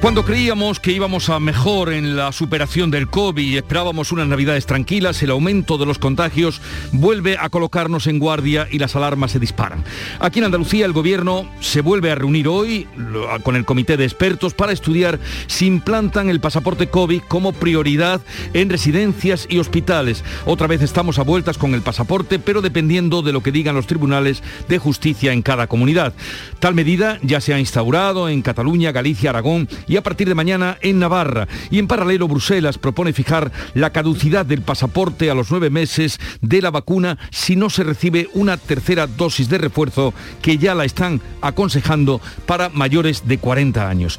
Cuando creíamos que íbamos a mejor en la superación del COVID y esperábamos unas navidades tranquilas, el aumento de los contagios vuelve a colocarnos en guardia y las alarmas se disparan. Aquí en Andalucía el gobierno se vuelve a reunir hoy con el comité de expertos para estudiar si implantan el pasaporte COVID como prioridad en residencias y hospitales. Otra vez estamos a vueltas con el pasaporte, pero dependiendo de lo que digan los tribunales de justicia en cada comunidad. Tal medida ya se ha instaurado en Cataluña, Galicia, Aragón y a partir de mañana en Navarra. Y en paralelo, Bruselas propone fijar la caducidad del pasaporte a los nueve meses de la vacuna si no se recibe una tercera dosis de refuerzo que ya la están aconsejando para mayores de 40 años.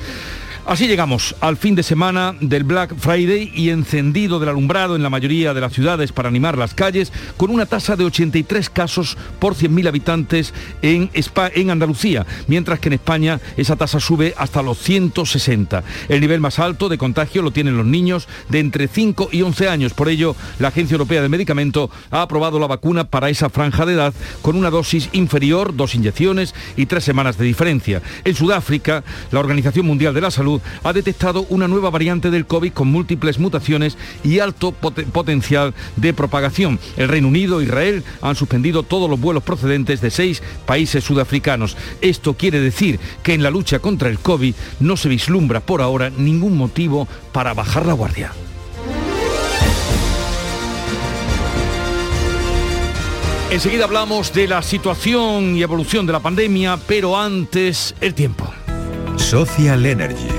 Así llegamos al fin de semana del Black Friday y encendido del alumbrado en la mayoría de las ciudades para animar las calles, con una tasa de 83 casos por 100.000 habitantes en, en Andalucía, mientras que en España esa tasa sube hasta los 160. El nivel más alto de contagio lo tienen los niños de entre 5 y 11 años. Por ello, la Agencia Europea de Medicamento ha aprobado la vacuna para esa franja de edad con una dosis inferior, dos inyecciones y tres semanas de diferencia. En Sudáfrica, la Organización Mundial de la Salud ha detectado una nueva variante del COVID con múltiples mutaciones y alto potencial de propagación. El Reino Unido e Israel han suspendido todos los vuelos procedentes de seis países sudafricanos. Esto quiere decir que en la lucha contra el COVID no se vislumbra por ahora ningún motivo para bajar la guardia. Enseguida hablamos de la situación y evolución de la pandemia, pero antes el tiempo. Social Energy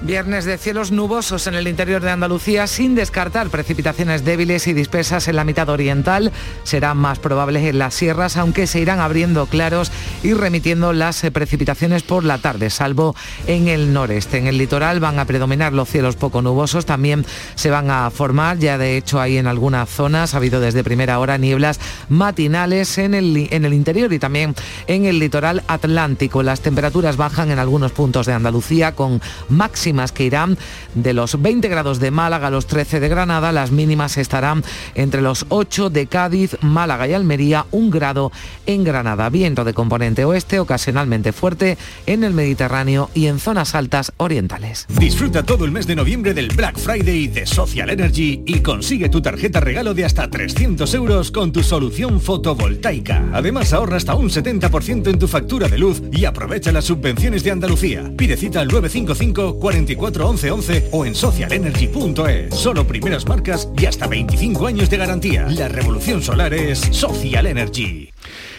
Viernes de cielos nubosos en el interior de Andalucía sin descartar precipitaciones débiles y dispersas en la mitad oriental. Serán más probables en las sierras, aunque se irán abriendo claros y remitiendo las eh, precipitaciones por la tarde, salvo en el noreste. En el litoral van a predominar los cielos poco nubosos, también se van a formar, ya de hecho hay en algunas zonas, ha habido desde primera hora nieblas matinales en el, en el interior y también en el litoral atlántico. Las temperaturas bajan en algunos puntos de Andalucía con máximo que irán de los 20 grados de Málaga a los 13 de Granada, las mínimas estarán entre los 8 de Cádiz, Málaga y Almería, un grado en Granada. Viento de componente oeste ocasionalmente fuerte en el Mediterráneo y en zonas altas orientales. Disfruta todo el mes de noviembre del Black Friday de Social Energy y consigue tu tarjeta regalo de hasta 300 euros con tu solución fotovoltaica. Además ahorra hasta un 70% en tu factura de luz y aprovecha las subvenciones de Andalucía. Pide cita al 955 40 24 11 11 o en socialenergy.es. Solo primeras marcas y hasta 25 años de garantía. La revolución solar es Social Energy.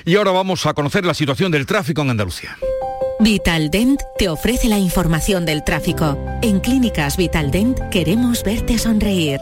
Y ahora vamos a conocer la situación del tráfico en Andalucía. Vitaldent te ofrece la información del tráfico. En Clínicas Vitaldent queremos verte sonreír.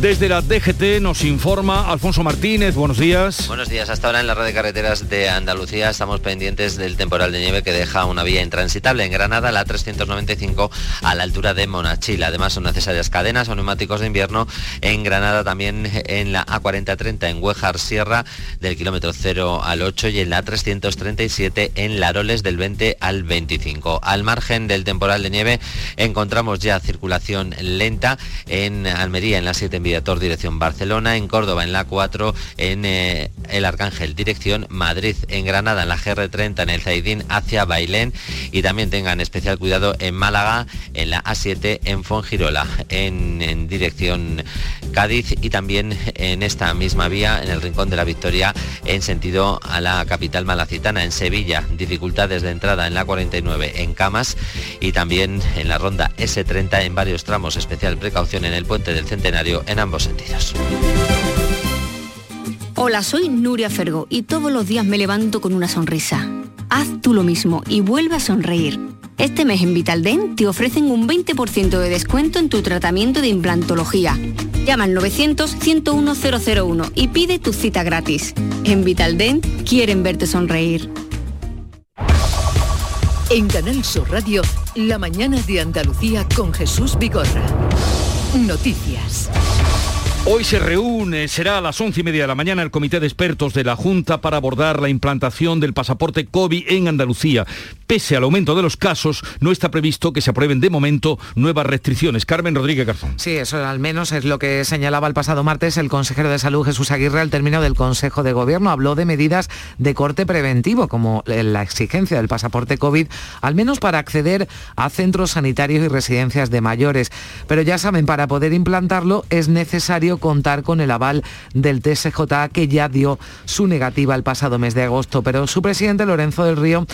Desde la DGT nos informa Alfonso Martínez, buenos días. Buenos días, hasta ahora en la red de carreteras de Andalucía estamos pendientes del temporal de nieve que deja una vía intransitable en Granada, la 395 a la altura de Monachil. Además son necesarias cadenas o neumáticos de invierno en Granada, también en la A4030 en Huejar Sierra del kilómetro 0 al 8 y en la 337 en Laroles del 20 al 25. Al margen del temporal de nieve encontramos ya circulación lenta en Almería en la 7 en dirección Barcelona, en Córdoba en la 4, en eh, el Arcángel dirección Madrid, en Granada en la GR30 en el Zaidín hacia Bailén y también tengan especial cuidado en Málaga en la A7 en Fongirola en, en dirección Cádiz y también en esta misma vía en el Rincón de la Victoria en sentido a la capital malacitana en Sevilla, dificultades de entrada en la 49 en Camas y también en la ronda S30 en varios tramos, especial precaución en el puente del Centenario en ambos sentidos. Hola, soy Nuria Fergo y todos los días me levanto con una sonrisa. Haz tú lo mismo y vuelve a sonreír. Este mes en Vitaldent te ofrecen un 20% de descuento en tu tratamiento de implantología. Llama al 900-101-001 y pide tu cita gratis. En Vitaldent quieren verte sonreír. En Canal Sur Radio, la mañana de Andalucía con Jesús Vigorra. Noticias. Hoy se reúne, será a las once y media de la mañana, el comité de expertos de la Junta para abordar la implantación del pasaporte COVID en Andalucía. Pese al aumento de los casos, no está previsto que se aprueben de momento nuevas restricciones. Carmen Rodríguez Garzón. Sí, eso al menos es lo que señalaba el pasado martes el consejero de Salud Jesús Aguirre al término del Consejo de Gobierno. Habló de medidas de corte preventivo, como la exigencia del pasaporte COVID, al menos para acceder a centros sanitarios y residencias de mayores. Pero ya saben, para poder implantarlo es necesario contar con el aval del TSJ que ya dio su negativa el pasado mes de agosto, pero su presidente Lorenzo del Río,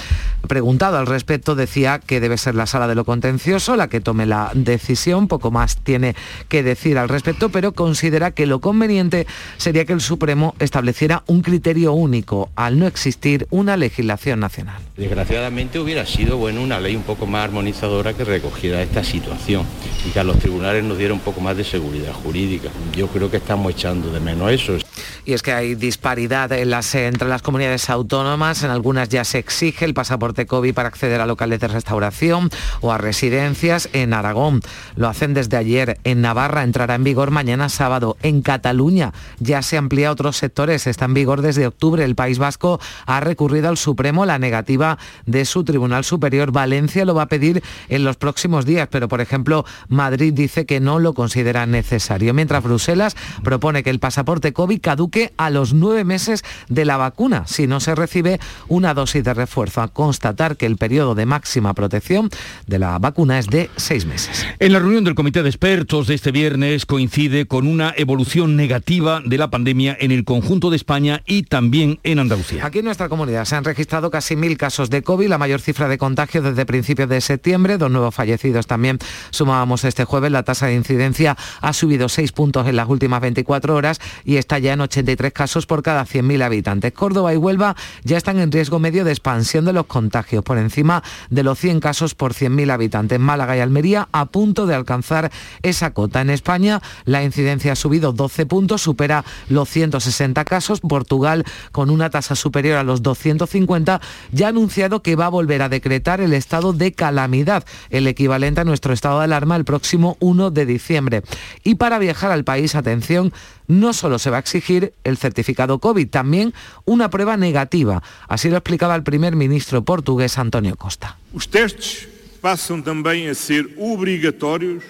preguntado al respecto, decía que debe ser la sala de lo contencioso la que tome la decisión, poco más tiene que decir al respecto, pero considera que lo conveniente sería que el Supremo estableciera un criterio único al no existir una legislación nacional. Desgraciadamente hubiera sido bueno una ley un poco más armonizadora que recogiera esta situación y que a los tribunales nos diera un poco más de seguridad jurídica. Creo que estamos echando de menos eso. Y es que hay disparidad entre las comunidades autónomas. En algunas ya se exige el pasaporte COVID para acceder a locales de restauración o a residencias. En Aragón lo hacen desde ayer. En Navarra entrará en vigor mañana sábado. En Cataluña ya se amplía a otros sectores. Está en vigor desde octubre. El País Vasco ha recurrido al Supremo la negativa de su Tribunal Superior. Valencia lo va a pedir en los próximos días, pero por ejemplo Madrid dice que no lo considera necesario. Mientras Bruselas propone que el pasaporte COVID caduque a los nueve meses de la vacuna si no se recibe una dosis de refuerzo, a constatar que el periodo de máxima protección de la vacuna es de seis meses. En la reunión del comité de expertos de este viernes coincide con una evolución negativa de la pandemia en el conjunto de España y también en Andalucía. Aquí en nuestra comunidad se han registrado casi mil casos de COVID, la mayor cifra de contagios desde principios de septiembre, dos nuevos fallecidos también sumábamos este jueves, la tasa de incidencia ha subido seis puntos en las últimas 24 horas y está ya en 83 casos por cada 100.000 habitantes. Córdoba y Huelva ya están en riesgo medio de expansión de los contagios, por encima de los 100 casos por 100.000 habitantes. Málaga y Almería a punto de alcanzar esa cota. En España la incidencia ha subido 12 puntos, supera los 160 casos. Portugal, con una tasa superior a los 250, ya ha anunciado que va a volver a decretar el estado de calamidad, el equivalente a nuestro estado de alarma el próximo 1 de diciembre. Y para viajar al país, atención, no solo se va a exigir el certificado COVID, también una prueba negativa. Así lo explicaba el primer ministro portugués Antonio Costa. Los testes pasan también a ser obligatorios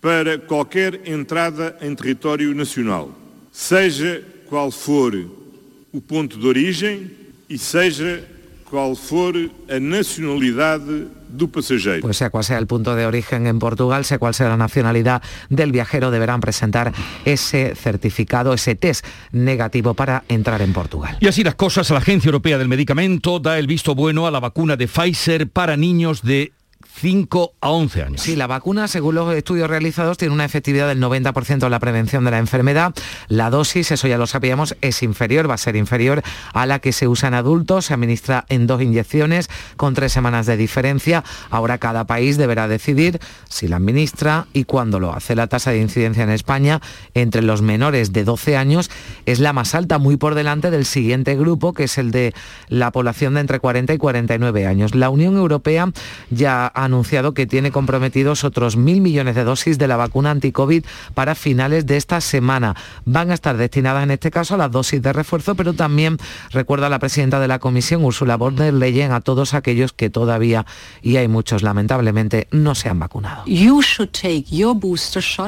para cualquier entrada en territorio nacional, sea cual for el punto de origen y sea cual for a nacionalidade do passageiro. Pues sea cual sea el punto de origen en Portugal, sea cual sea la nacionalidad del viajero, deberán presentar ese certificado, ese test negativo para entrar en Portugal. Y así las cosas, la Agencia Europea del Medicamento da el visto bueno a la vacuna de Pfizer para niños de 5 a 11 años. Sí, la vacuna, según los estudios realizados, tiene una efectividad del 90% en la prevención de la enfermedad. La dosis, eso ya lo sabíamos, es inferior, va a ser inferior a la que se usa en adultos. Se administra en dos inyecciones con tres semanas de diferencia. Ahora cada país deberá decidir si la administra y cuándo lo hace. La tasa de incidencia en España entre los menores de 12 años es la más alta, muy por delante del siguiente grupo, que es el de la población de entre 40 y 49 años. La Unión Europea ya ha anunciado que tiene comprometidos otros mil millones de dosis de la vacuna anti-COVID para finales de esta semana. Van a estar destinadas en este caso a las dosis de refuerzo, pero también, recuerda la presidenta de la Comisión, Ursula von der Leyen, a todos aquellos que todavía, y hay muchos lamentablemente, no se han vacunado.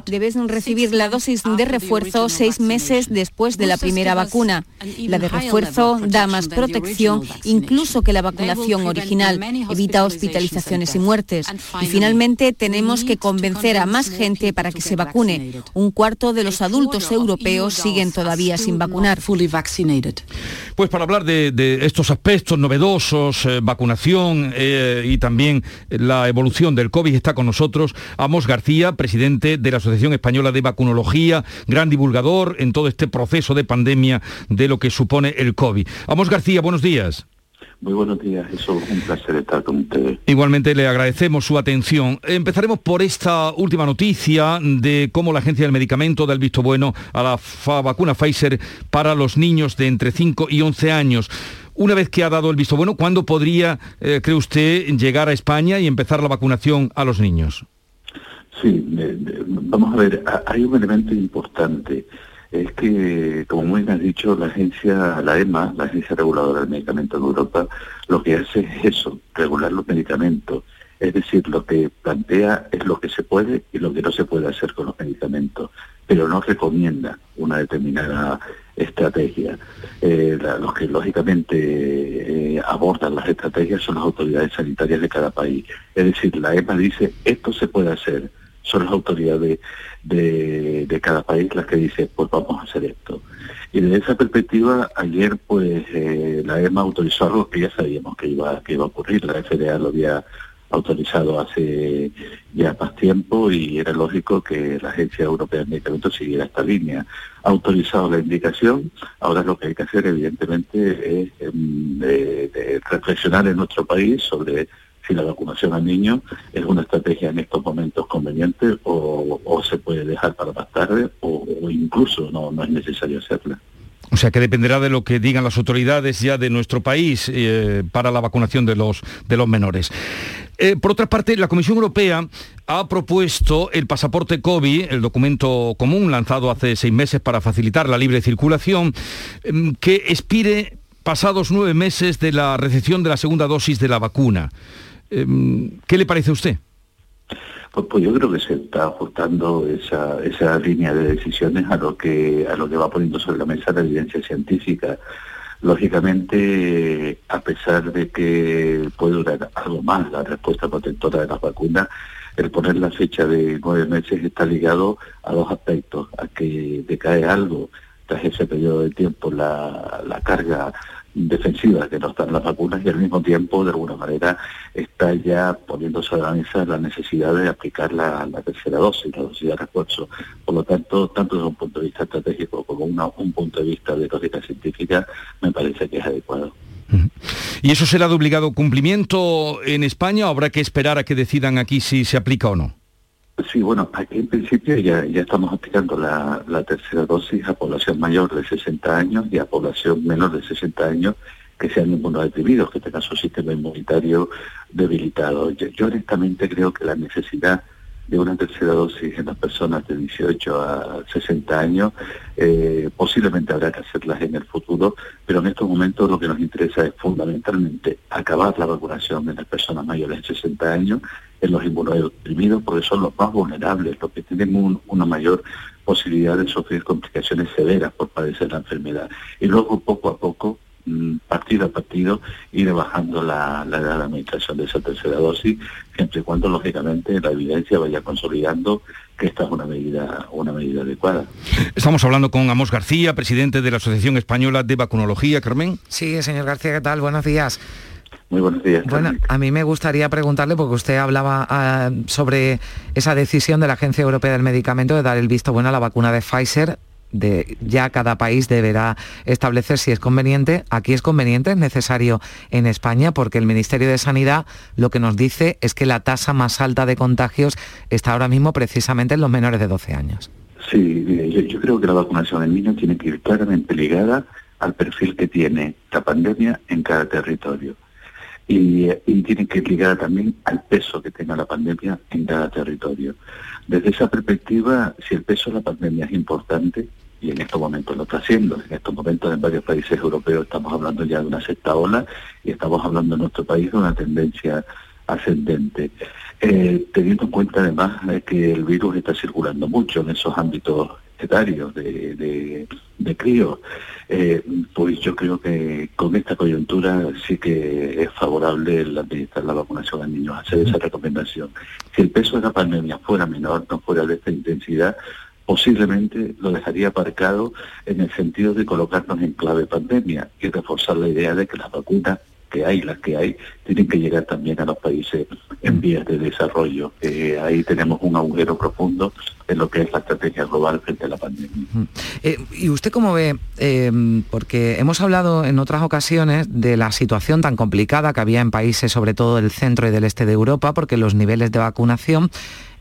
Debes recibir la dosis de refuerzo seis meses después de la primera vacuna. La de refuerzo da más protección incluso que la vacunación original. Evita hospitalizaciones y muertes y finalmente tenemos que convencer a más gente para que se vacune. Un cuarto de los adultos europeos siguen todavía sin vacunar. Pues para hablar de, estos aspectos novedosos, eh, vacunación eh, y también la evolución del COVID, está con nosotros Amos García, presidente de la Asociación Española de Vacunología, gran divulgador en todo este proceso de pandemia de lo que supone el COVID. Amos García, buenos días. Muy buenos días, es un placer estar con ustedes. Igualmente le agradecemos su atención. Empezaremos por esta última noticia de cómo la Agencia del Medicamento da el visto bueno a la vacuna Pfizer para los niños de entre 5 y 11 años. Una vez que ha dado el visto bueno, ¿cuándo podría, eh, cree usted, llegar a España y empezar la vacunación a los niños? Sí, vamos a ver, hay un elemento importante. Es que, como muy bien has dicho, la agencia, la EMA, la Agencia Reguladora del Medicamento en Europa, lo que hace es eso, regular los medicamentos. Es decir, lo que plantea es lo que se puede y lo que no se puede hacer con los medicamentos, pero no recomienda una determinada estrategia. Eh, los que lógicamente eh, abordan las estrategias son las autoridades sanitarias de cada país. Es decir, la EMA dice esto se puede hacer, son las autoridades de, cada país las que dicen pues vamos a hacer esto. Y desde esa perspectiva, ayer pues eh, la EMA autorizó algo que ya sabíamos que iba, que iba a ocurrir, la FDA lo había autorizado hace ya más tiempo y era lógico que la Agencia Europea de Medicamentos siguiera esta línea. Ha autorizado la indicación, ahora lo que hay que hacer evidentemente es em, reflexionar en nuestro país sobre si la vacunación al niño es una estrategia en estos momentos conveniente o, se puede dejar para más tarde o, incluso no, no es necesario hacerla. O sea que dependerá de lo que digan las autoridades ya de nuestro país eh, para la vacunación de los, de los menores. Eh, por otra parte, la Comisión Europea ha propuesto el pasaporte COVID, el documento común lanzado hace seis meses para facilitar la libre circulación, em, que expire pasados nueve meses de la recepción de la segunda dosis de la vacuna. Em, ¿Qué le parece a usted? Pues, pues, yo creo que se está ajustando esa, línea de decisiones a lo que a lo que va poniendo sobre la mesa la evidencia científica. Lógicamente, a pesar de que puede durar algo más la respuesta protectora de las vacunas, el poner la fecha de nueve meses está ligado a dos aspectos, a que decae algo tras ese periodo de tiempo la carga defensiva que no están las vacunas y al mismo tiempo, de alguna manera, está ya poniéndose a la mesa la necesidad de aplicar la, tercera dosis, la dosis de refuerzo. Por lo tanto, tanto desde un punto de vista estratégico como un punto de vista de lógica científica, me parece que es adecuado. ¿Y eso será de obligado cumplimiento en España o habrá que esperar a que decidan aquí si se aplica o no? Sí, bueno, aquí en principio ya, ya estamos aplicando la, tercera dosis a población mayor de 60 años y a población menor de 60 años que sean inmunodeprimidos, que tengan su sistema inmunitario debilitado. Yo, honestamente creo que la necesidad de una tercera dosis en las personas de 18 a 60 años, eh, posiblemente habrá que hacerlas en el futuro, pero en estos momentos lo que nos interesa es fundamentalmente acabar la vacunación en las personas mayores de 60 años en los inmunodeprimidos porque son los más vulnerables, los que tienen una mayor posibilidad de sufrir complicaciones severas por padecer la enfermedad. Y luego poco a poco, partido a partido, ir bajando la, la edad de administración de esa tercera dosis, siempre y cuando lógicamente la evidencia vaya consolidando que esta es una medida, una medida adecuada. Estamos hablando con Amos García, presidente de la Asociación Española de Vacunología. Carmen. Sí, señor García, ¿qué tal? Buenos días. Muy buenos días. Bueno, a mí me gustaría preguntarle, porque usted hablaba ah, sobre esa decisión de la Agencia Europea del Medicamento de dar el visto bueno a la vacuna de Pfizer. De, ya cada país deberá establecer si es conveniente. Aquí es conveniente, es necesario en España, porque el Ministerio de Sanidad lo que nos dice es que la tasa más alta de contagios está ahora mismo precisamente en los menores de 12 años. Sí, yo, creo que la vacunación en niños tiene que ir claramente ligada al perfil que tiene la pandemia en cada territorio y, y tiene que ir también al peso que tenga la pandemia en cada territorio. Desde esa perspectiva, si el peso de la pandemia es importante, y en estos momentos lo está haciendo, en estos momentos en varios países europeos estamos hablando ya de una sexta ola y estamos hablando en nuestro país de una tendencia ascendente. Eh, teniendo en cuenta además que el virus está circulando mucho en esos ámbitos etarios de, de, de crío, eh, pues yo creo que con esta coyuntura sí que es favorable el administrar la vacunación a niños, hacer esa recomendación. Si el peso de la pandemia fuera menor, no fuera de esta intensidad, posiblemente lo dejaría aparcado en el sentido de colocarnos en clave pandemia y reforzar la idea de que las vacunas que hay, las que hay, tienen que llegar también a los países en vías de desarrollo. Eh, ahí tenemos un agujero profundo en lo que es la estrategia global frente a la pandemia. Eh, ¿Y usted cómo ve? Em, porque hemos hablado en otras ocasiones de la situación tan complicada que había en países, sobre todo del centro y del este de Europa, porque los niveles de vacunación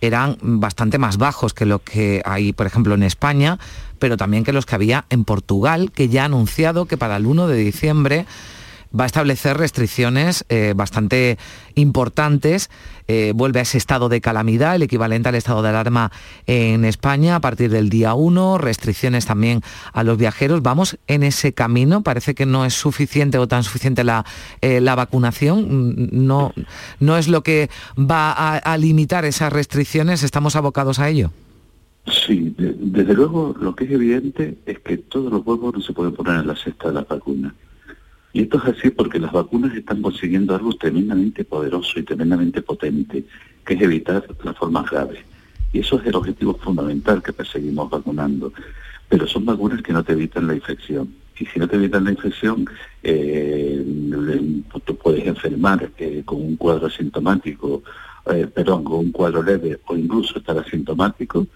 eran bastante más bajos que lo que hay, por ejemplo, en España, pero también que los que había en Portugal, que ya ha anunciado que para el 1 de diciembre va a establecer restricciones eh, bastante importantes. Eh, vuelve a ese estado de calamidad, el equivalente al estado de alarma en España a partir del día 1, restricciones también a los viajeros. Vamos en ese camino, parece que no es suficiente o tan suficiente la, eh, la vacunación, no, no es lo que va a, limitar esas restricciones, estamos abocados a ello. Sí, desde luego lo que es evidente es que todos los huevos no se pueden poner en la cesta de las vacunas. Y esto es así porque las vacunas están consiguiendo algo tremendamente poderoso y tremendamente potente, que es evitar las formas graves. Y eso es el objetivo fundamental que perseguimos vacunando. Pero son vacunas que no te evitan la infección. Y si no te evitan la infección, eh, tú puedes enfermar eh, con un cuadro asintomático, eh, perdón, con un cuadro leve o incluso estar asintomático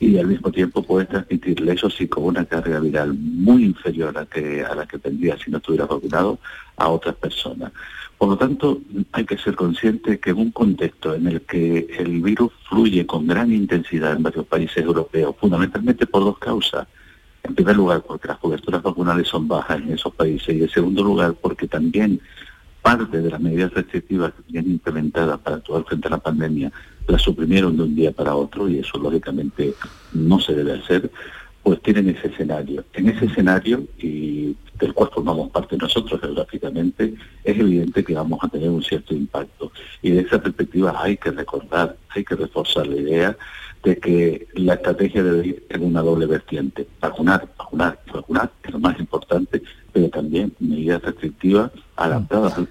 y al mismo tiempo puede transmitirle eso sí con una carga viral muy inferior a, que, a la que tendría si no estuviera vacunado a otras personas. Por lo tanto, hay que ser consciente que en un contexto en el que el virus fluye con gran intensidad en varios países europeos, fundamentalmente por dos causas. En primer lugar, porque las coberturas vacunales son bajas en esos países y en segundo lugar, porque también parte de las medidas restrictivas que tienen implementadas para actuar frente a la pandemia la suprimieron de un día para otro y eso lógicamente no se debe hacer, pues tienen ese escenario. En ese escenario, y del cual formamos parte nosotros geográficamente, es evidente que vamos a tener un cierto impacto. Y de esa perspectiva hay que recordar, hay que reforzar la idea de que la estrategia debe ir en una doble vertiente. Vacunar, vacunar vacunar es lo más importante, pero también medidas restrictivas adaptadas al,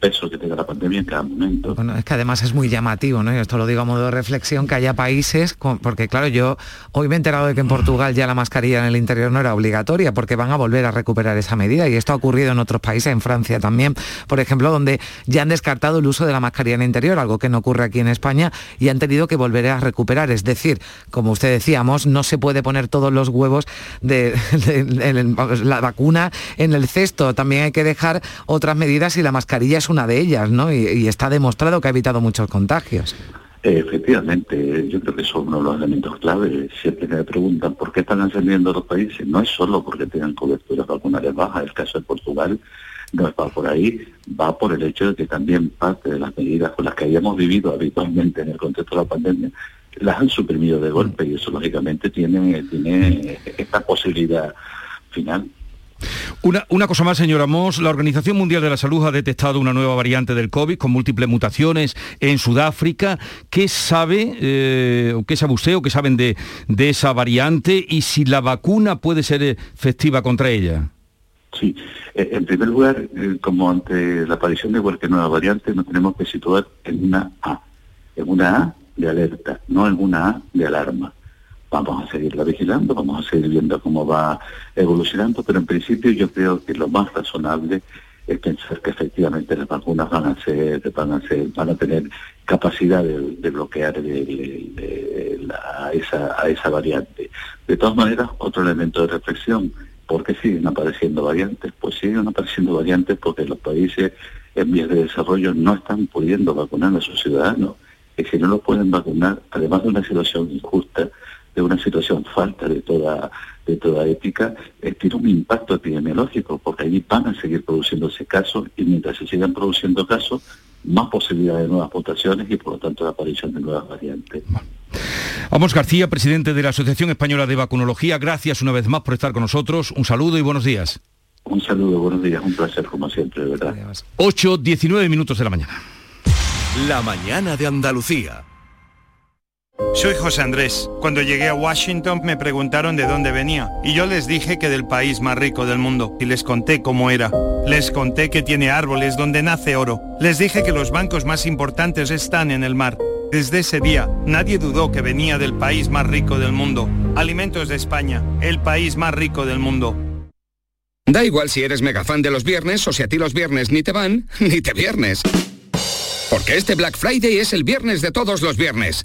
peso que tenga la pandemia en cada momento. Bueno, es que además es muy llamativo, ¿no? Y esto lo digo a modo de reflexión, que haya países, porque claro, yo hoy me he enterado de que en Portugal ya la mascarilla en el interior no era obligatoria, porque van a volver a recuperar esa medida, y esto ha ocurrido en otros países, en Francia también, por ejemplo, donde ya han descartado el uso de la mascarilla en el interior, algo que no ocurre aquí en España, y han tenido que volver a recuperar. Es decir, como usted decíamos, no se puede poner todos los huevos de, la vacuna en el cesto, también hay que dejar otras medidas y la mascarilla es una de ellas, ¿no? Y, está demostrado que ha evitado muchos contagios. Efectivamente, yo creo que son uno de los elementos clave. Siempre me preguntan por qué están ascendiendo los países. No es solo porque tengan coberturas vacunales bajas, el caso de Portugal no va por ahí, va por el hecho de que también parte de las medidas con las que habíamos vivido habitualmente en el contexto de la pandemia las han suprimido de golpe y eso lógicamente tiene, tiene esta posibilidad final. Una, cosa más, señora Moss. La Organización Mundial de la Salud ha detectado una nueva variante del COVID con múltiples mutaciones en Sudáfrica. ¿Qué sabe, eh, o qué sabe usted o qué saben de, de, esa variante y si la vacuna puede ser efectiva contra ella? Sí, eh, en primer lugar, eh, como ante la aparición de cualquier nueva variante, nos tenemos que situar en una A, en una A de alerta, no en una A de alarma vamos a seguirla vigilando, vamos a seguir viendo cómo va evolucionando, pero en principio yo creo que lo más razonable es pensar que efectivamente las vacunas van a ser, van a ser, van a tener capacidad de, bloquear a, esa, a esa variante. De todas maneras, otro elemento de reflexión, ¿por qué siguen apareciendo variantes? Pues siguen apareciendo variantes porque los países en vías de desarrollo no están pudiendo vacunar a sus ciudadanos. Y si no los pueden vacunar, además de una situación injusta, de una situación falta de toda de toda ética, eh, tiene un impacto epidemiológico, porque allí van a seguir produciéndose casos y mientras se sigan produciendo casos, más posibilidades de nuevas mutaciones y por lo tanto la aparición de nuevas variantes. Vamos García, presidente de la Asociación Española de Vacunología, gracias una vez más por estar con nosotros. Un saludo y buenos días. Un saludo, buenos días, un placer como siempre, de verdad. 8, 19 minutos de la mañana. La mañana de Andalucía. Soy José Andrés. Cuando llegué a Washington me preguntaron de dónde venía y yo les dije que del país más rico del mundo y les conté cómo era. Les conté que tiene árboles donde nace oro. Les dije que los bancos más importantes están en el mar. Desde ese día nadie dudó que venía del país más rico del mundo. Alimentos de España, el país más rico del mundo. Da igual si eres mega fan de los viernes o si a ti los viernes ni te van, ni te viernes. Porque este Black Friday es el viernes de todos los viernes.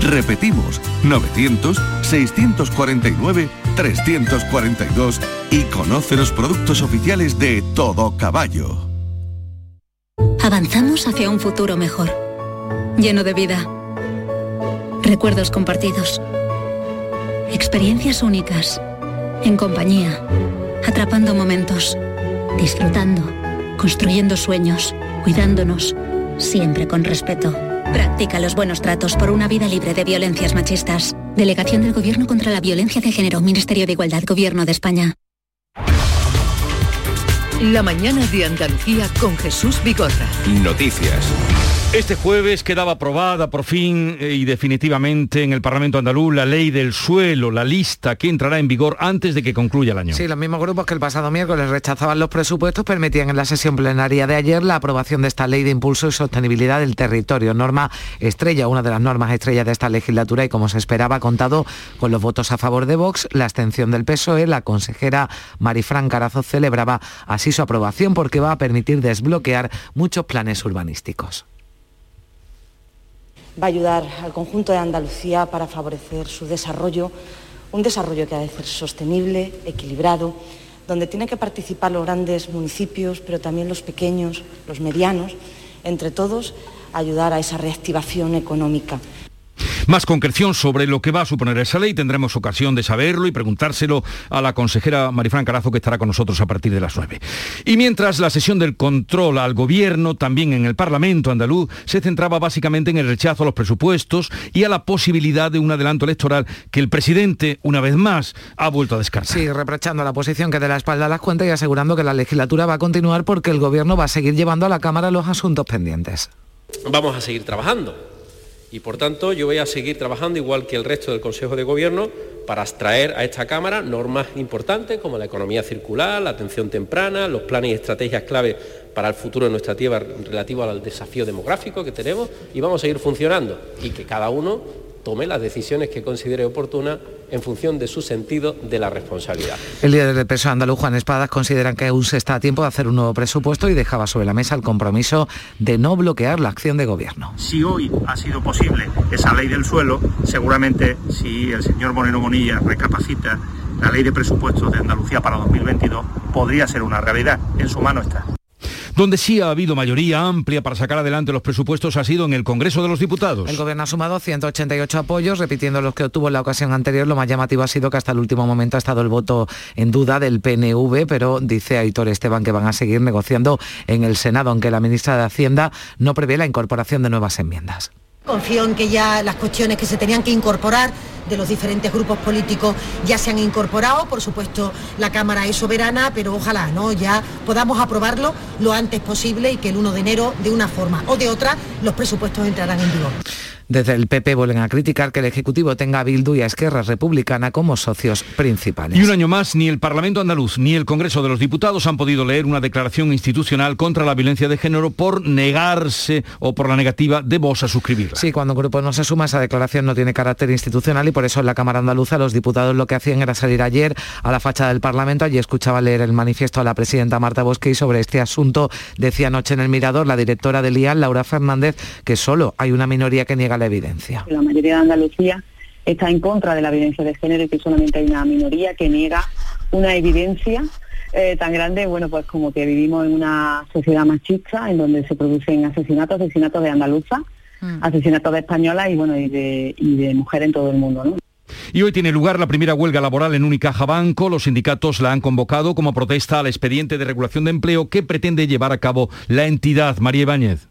Repetimos, 900-649-342 y conoce los productos oficiales de Todo Caballo. Avanzamos hacia un futuro mejor, lleno de vida, recuerdos compartidos, experiencias únicas, en compañía, atrapando momentos, disfrutando, construyendo sueños, cuidándonos, siempre con respeto. Practica los buenos tratos por una vida libre de violencias machistas. Delegación del Gobierno contra la Violencia de Género, Ministerio de Igualdad, Gobierno de España. La mañana de Andalucía con Jesús Bigorra. Noticias. Este jueves quedaba aprobada por fin eh, y definitivamente en el Parlamento andaluz la ley del suelo, la lista que entrará en vigor antes de que concluya el año. Sí, los mismos grupos que el pasado miércoles rechazaban los presupuestos permitían en la sesión plenaria de ayer la aprobación de esta ley de impulso y sostenibilidad del territorio, norma estrella, una de las normas estrellas de esta legislatura y como se esperaba contado con los votos a favor de Vox, la abstención del PSOE, la consejera Marifran Carazo celebraba así su aprobación porque va a permitir desbloquear muchos planes urbanísticos va a ayudar al conjunto de Andalucía para favorecer su desarrollo, un desarrollo que ha de ser sostenible, equilibrado, donde tienen que participar los grandes municipios, pero también los pequeños, los medianos, entre todos, ayudar a esa reactivación económica. Más concreción sobre lo que va a suponer esa ley tendremos ocasión de saberlo y preguntárselo a la consejera Marifran Carazo que estará con nosotros a partir de las 9. Y mientras la sesión del control al gobierno, también en el Parlamento andaluz, se centraba básicamente en el rechazo a los presupuestos y a la posibilidad de un adelanto electoral que el presidente, una vez más, ha vuelto a descartar. Sí, reprochando a la oposición que de la espalda las cuenta y asegurando que la legislatura va a continuar porque el gobierno va a seguir llevando a la Cámara los asuntos pendientes. Vamos a seguir trabajando y por tanto yo voy a seguir trabajando igual que el resto del Consejo de Gobierno para extraer a esta Cámara normas importantes como la economía circular, la atención temprana, los planes y estrategias clave para el futuro de nuestra tierra relativo al desafío demográfico que tenemos y vamos a seguir funcionando. Y que cada uno tome las decisiones que considere oportunas en función de su sentido de la responsabilidad. El líder del peso andaluz, Juan Espadas, consideran que aún se está a tiempo de hacer un nuevo presupuesto y dejaba sobre la mesa el compromiso de no bloquear la acción de gobierno. Si hoy ha sido posible esa ley del suelo, seguramente si el señor Moreno Monilla recapacita la ley de presupuestos de Andalucía para 2022, podría ser una realidad. En su mano está. Donde sí ha habido mayoría amplia para sacar adelante los presupuestos ha sido en el Congreso de los Diputados. El Gobierno ha sumado 188 apoyos, repitiendo los que obtuvo en la ocasión anterior. Lo más llamativo ha sido que hasta el último momento ha estado el voto en duda del PNV, pero dice Aitor Esteban que van a seguir negociando en el Senado, aunque la ministra de Hacienda no prevé la incorporación de nuevas enmiendas. Confío en que ya las cuestiones que se tenían que incorporar de los diferentes grupos políticos ya se han incorporado. Por supuesto, la Cámara es soberana, pero ojalá ¿no? ya podamos aprobarlo lo antes posible y que el 1 de enero, de una forma o de otra, los presupuestos entrarán en vigor. Desde el PP vuelven a criticar que el Ejecutivo tenga a Bildu y a Esquerra Republicana como socios principales. Y un año más, ni el Parlamento andaluz ni el Congreso de los Diputados han podido leer una declaración institucional contra la violencia de género por negarse o por la negativa de Vox a suscribirla. Sí, cuando un grupo no se suma, esa declaración no tiene carácter institucional y por eso en la Cámara Andaluza los diputados lo que hacían era salir ayer a la fachada del Parlamento. Allí escuchaba leer el manifiesto a la presidenta Marta Bosque y sobre este asunto decía anoche en el Mirador la directora del IAL, Laura Fernández, que solo hay una minoría que niega la evidencia. La mayoría de Andalucía está en contra de la violencia de género y que solamente hay una minoría que niega una evidencia eh, tan grande, bueno, pues como que vivimos en una sociedad machista en donde se producen asesinatos, asesinatos de andaluza, asesinatos de españolas y bueno, y de, y de mujeres en todo el mundo, ¿no? Y hoy tiene lugar la primera huelga laboral en Unicaja Banco. Los sindicatos la han convocado como protesta al expediente de regulación de empleo que pretende llevar a cabo la entidad. María Ibáñez.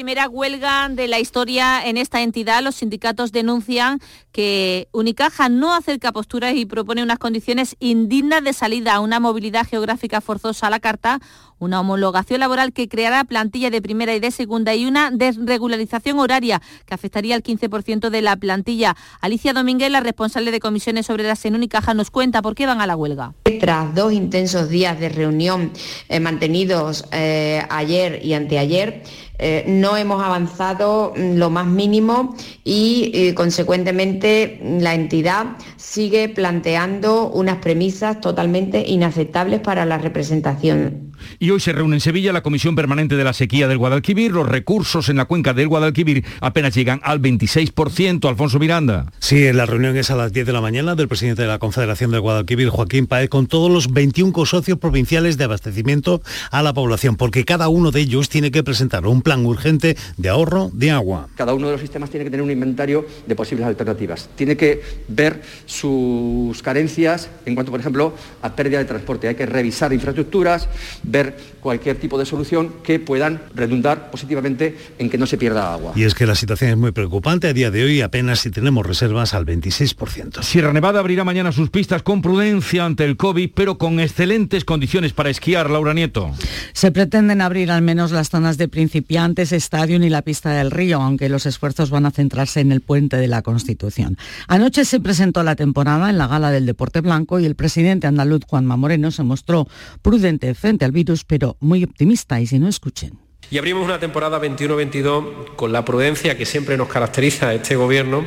Primera huelga de la historia en esta entidad. Los sindicatos denuncian que Unicaja no acerca posturas y propone unas condiciones indignas de salida a una movilidad geográfica forzosa a la carta, una homologación laboral que creará plantilla de primera y de segunda y una desregularización horaria que afectaría al 15% de la plantilla. Alicia Domínguez, la responsable de comisiones sobre obreras en Unicaja, nos cuenta por qué van a la huelga. Tras dos intensos días de reunión eh, mantenidos eh, ayer y anteayer, eh, no hemos avanzado mm, lo más mínimo y, eh, consecuentemente la entidad sigue planteando unas premisas totalmente inaceptables para la representación y hoy se reúne en Sevilla la Comisión Permanente de la Sequía del Guadalquivir. Los recursos en la cuenca del Guadalquivir apenas llegan al 26%. Alfonso Miranda. Sí, la reunión es a las 10 de la mañana del presidente de la Confederación del Guadalquivir, Joaquín Paez, con todos los 21 socios provinciales de abastecimiento a la población, porque cada uno de ellos tiene que presentar un plan urgente de ahorro de agua. Cada uno de los sistemas tiene que tener un inventario de posibles alternativas. Tiene que ver sus carencias en cuanto, por ejemplo, a pérdida de transporte. Hay que revisar infraestructuras, ver cualquier tipo de solución que puedan redundar positivamente en que no se pierda agua. Y es que la situación es muy preocupante. A día de hoy apenas si tenemos reservas al 26%. Sierra Nevada abrirá mañana sus pistas con prudencia ante el COVID, pero con excelentes condiciones para esquiar. Laura Nieto. Se pretenden abrir al menos las zonas de principiantes, estadio y la pista del río, aunque los esfuerzos van a centrarse en el puente de la Constitución. Anoche se presentó la temporada en la gala del Deporte Blanco y el presidente andaluz Juanma Moreno se mostró prudente frente al virus pero muy optimista y si no escuchen. Y abrimos una temporada 21-22 con la prudencia que siempre nos caracteriza a este gobierno,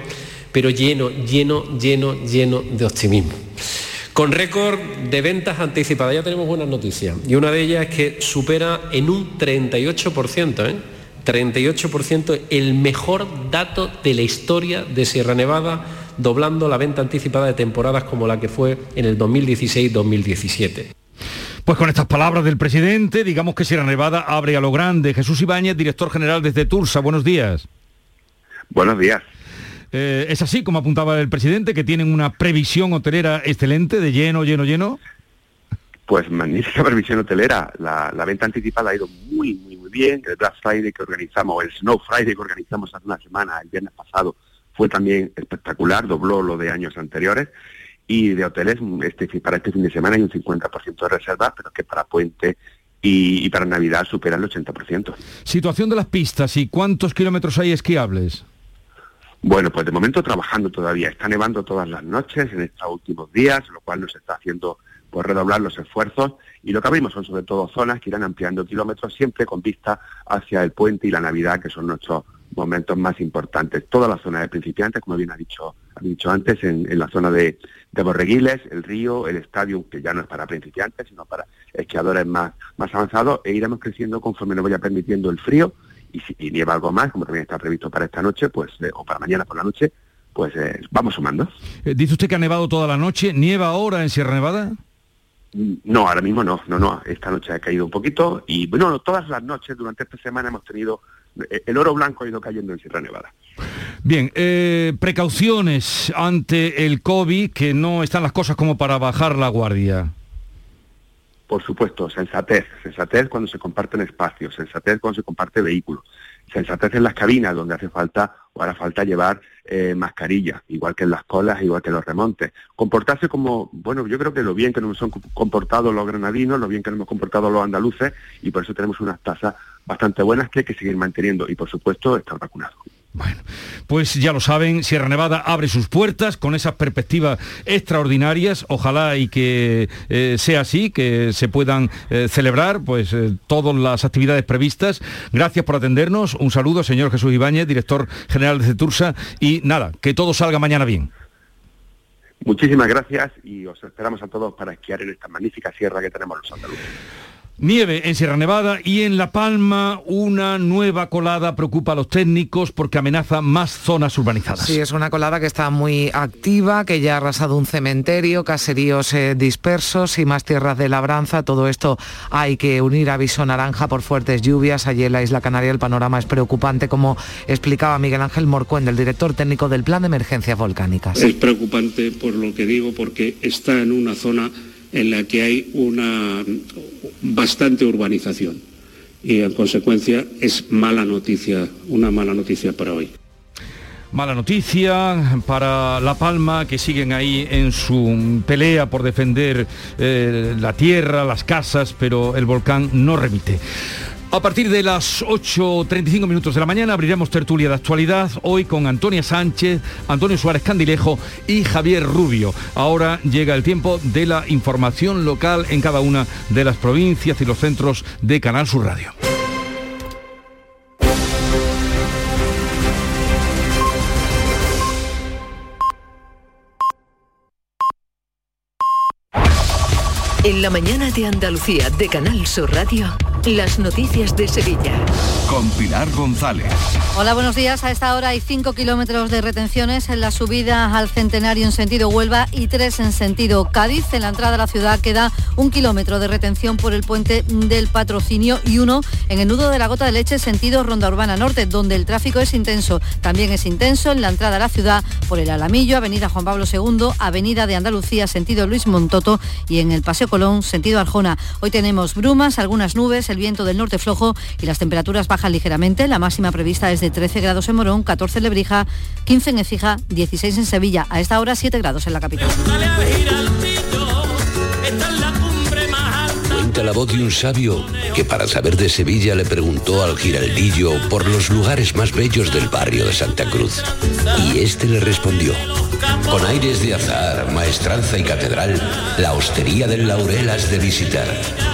pero lleno, lleno, lleno, lleno de optimismo. Con récord de ventas anticipadas, ya tenemos buenas noticias. Y una de ellas es que supera en un 38%, ¿eh? 38%, el mejor dato de la historia de Sierra Nevada, doblando la venta anticipada de temporadas como la que fue en el 2016-2017. Pues con estas palabras del presidente, digamos que Sierra Nevada abre a lo grande. Jesús Ibáñez, director general desde Tursa, buenos días. Buenos días. Eh, ¿Es así como apuntaba el presidente, que tienen una previsión hotelera excelente, de lleno, lleno, lleno? Pues magnífica previsión hotelera. La, venta anticipada ha ido muy, muy, muy bien. El Black Friday que organizamos, el Snow Friday que organizamos hace una semana, el viernes pasado, fue también espectacular, dobló lo de años anteriores y de hoteles este, para este fin de semana hay un 50% de reservas, pero que para puente y, para Navidad supera el 80%. Situación de las pistas y cuántos kilómetros hay esquiables. Bueno, pues de momento trabajando todavía. Está nevando todas las noches en estos últimos días, lo cual nos está haciendo pues, redoblar los esfuerzos. Y lo que abrimos son sobre todo zonas que irán ampliando kilómetros, siempre con vista hacia el puente y la Navidad, que son nuestros momentos más importantes. Toda la zona de principiantes, como bien ha dicho, ha dicho antes, en, la zona de, Borreguiles, el río, el estadio, que ya no es para principiantes, sino para esquiadores más, más avanzados, e iremos creciendo conforme nos vaya permitiendo el frío, y si nieva algo más, como también está previsto para esta noche, pues eh, o para mañana por la noche, pues eh, vamos sumando. Eh, dice usted que ha nevado toda la noche, ¿nieva ahora en Sierra Nevada? No, ahora mismo no, no, no. Esta noche ha caído un poquito y bueno, todas las noches durante esta semana hemos tenido el oro blanco ha ido cayendo en Sierra Nevada. Bien, eh, precauciones ante el COVID, que no están las cosas como para bajar la guardia. Por supuesto, sensatez, sensatez cuando se comparten espacios, sensatez cuando se comparte vehículos, sensatez en las cabinas donde hace falta o hará falta llevar eh, mascarilla, igual que en las colas, igual que en los remontes. Comportarse como, bueno, yo creo que lo bien que nos han comportado los granadinos, lo bien que nos hemos comportado los andaluces, y por eso tenemos unas tasas bastante buenas que hay que seguir manteniendo y por supuesto estar vacunado. Bueno, pues ya lo saben, Sierra Nevada abre sus puertas con esas perspectivas extraordinarias. Ojalá y que eh, sea así, que se puedan eh, celebrar pues eh, todas las actividades previstas. Gracias por atendernos. Un saludo, señor Jesús Ibáñez, director general de Cetursa. Y nada, que todo salga mañana bien. Muchísimas gracias y os esperamos a todos para esquiar en esta magnífica sierra que tenemos los andaluces. Nieve en Sierra Nevada y en La Palma una nueva colada preocupa a los técnicos porque amenaza más zonas urbanizadas. Sí, es una colada que está muy activa, que ya ha arrasado un cementerio, caseríos eh, dispersos y más tierras de labranza. Todo esto hay que unir a aviso naranja por fuertes lluvias. Allí en la isla Canaria el panorama es preocupante, como explicaba Miguel Ángel Morcuén, el director técnico del Plan de Emergencias Volcánicas. Es preocupante por lo que digo, porque está en una zona en la que hay una bastante urbanización. y en consecuencia es mala noticia, una mala noticia para hoy. Mala noticia para La Palma, que siguen ahí en su pelea por defender eh, la tierra, las casas, pero el volcán no remite. A partir de las 8.35 minutos de la mañana abriremos tertulia de actualidad, hoy con Antonia Sánchez, Antonio Suárez Candilejo y Javier Rubio. Ahora llega el tiempo de la información local en cada una de las provincias y los centros de Canal Sur Radio. En la mañana de Andalucía de Canal Sur Radio, las noticias de Sevilla. Con Pilar González. Hola, buenos días. A esta hora hay 5 kilómetros de retenciones en la subida al Centenario en sentido Huelva y 3 en sentido Cádiz. En la entrada a la ciudad queda un kilómetro de retención por el puente del patrocinio y uno en el nudo de la gota de leche sentido Ronda Urbana Norte, donde el tráfico es intenso. También es intenso en la entrada a la ciudad por el Alamillo, Avenida Juan Pablo II, Avenida de Andalucía sentido Luis Montoto y en el Paseo Colón, sentido Arjona. Hoy tenemos brumas, algunas nubes, el viento del norte flojo y las temperaturas bajan ligeramente. La máxima prevista es de 13 grados en Morón, 14 en Lebrija, 15 en Ecija, 16 en Sevilla. A esta hora 7 grados en la capital. Cuenta la voz de un sabio que para saber de Sevilla le preguntó al giraldillo por los lugares más bellos del barrio de Santa Cruz. Y este le respondió, con aires de azar, maestranza y catedral, la hostería del Laurel has de visitar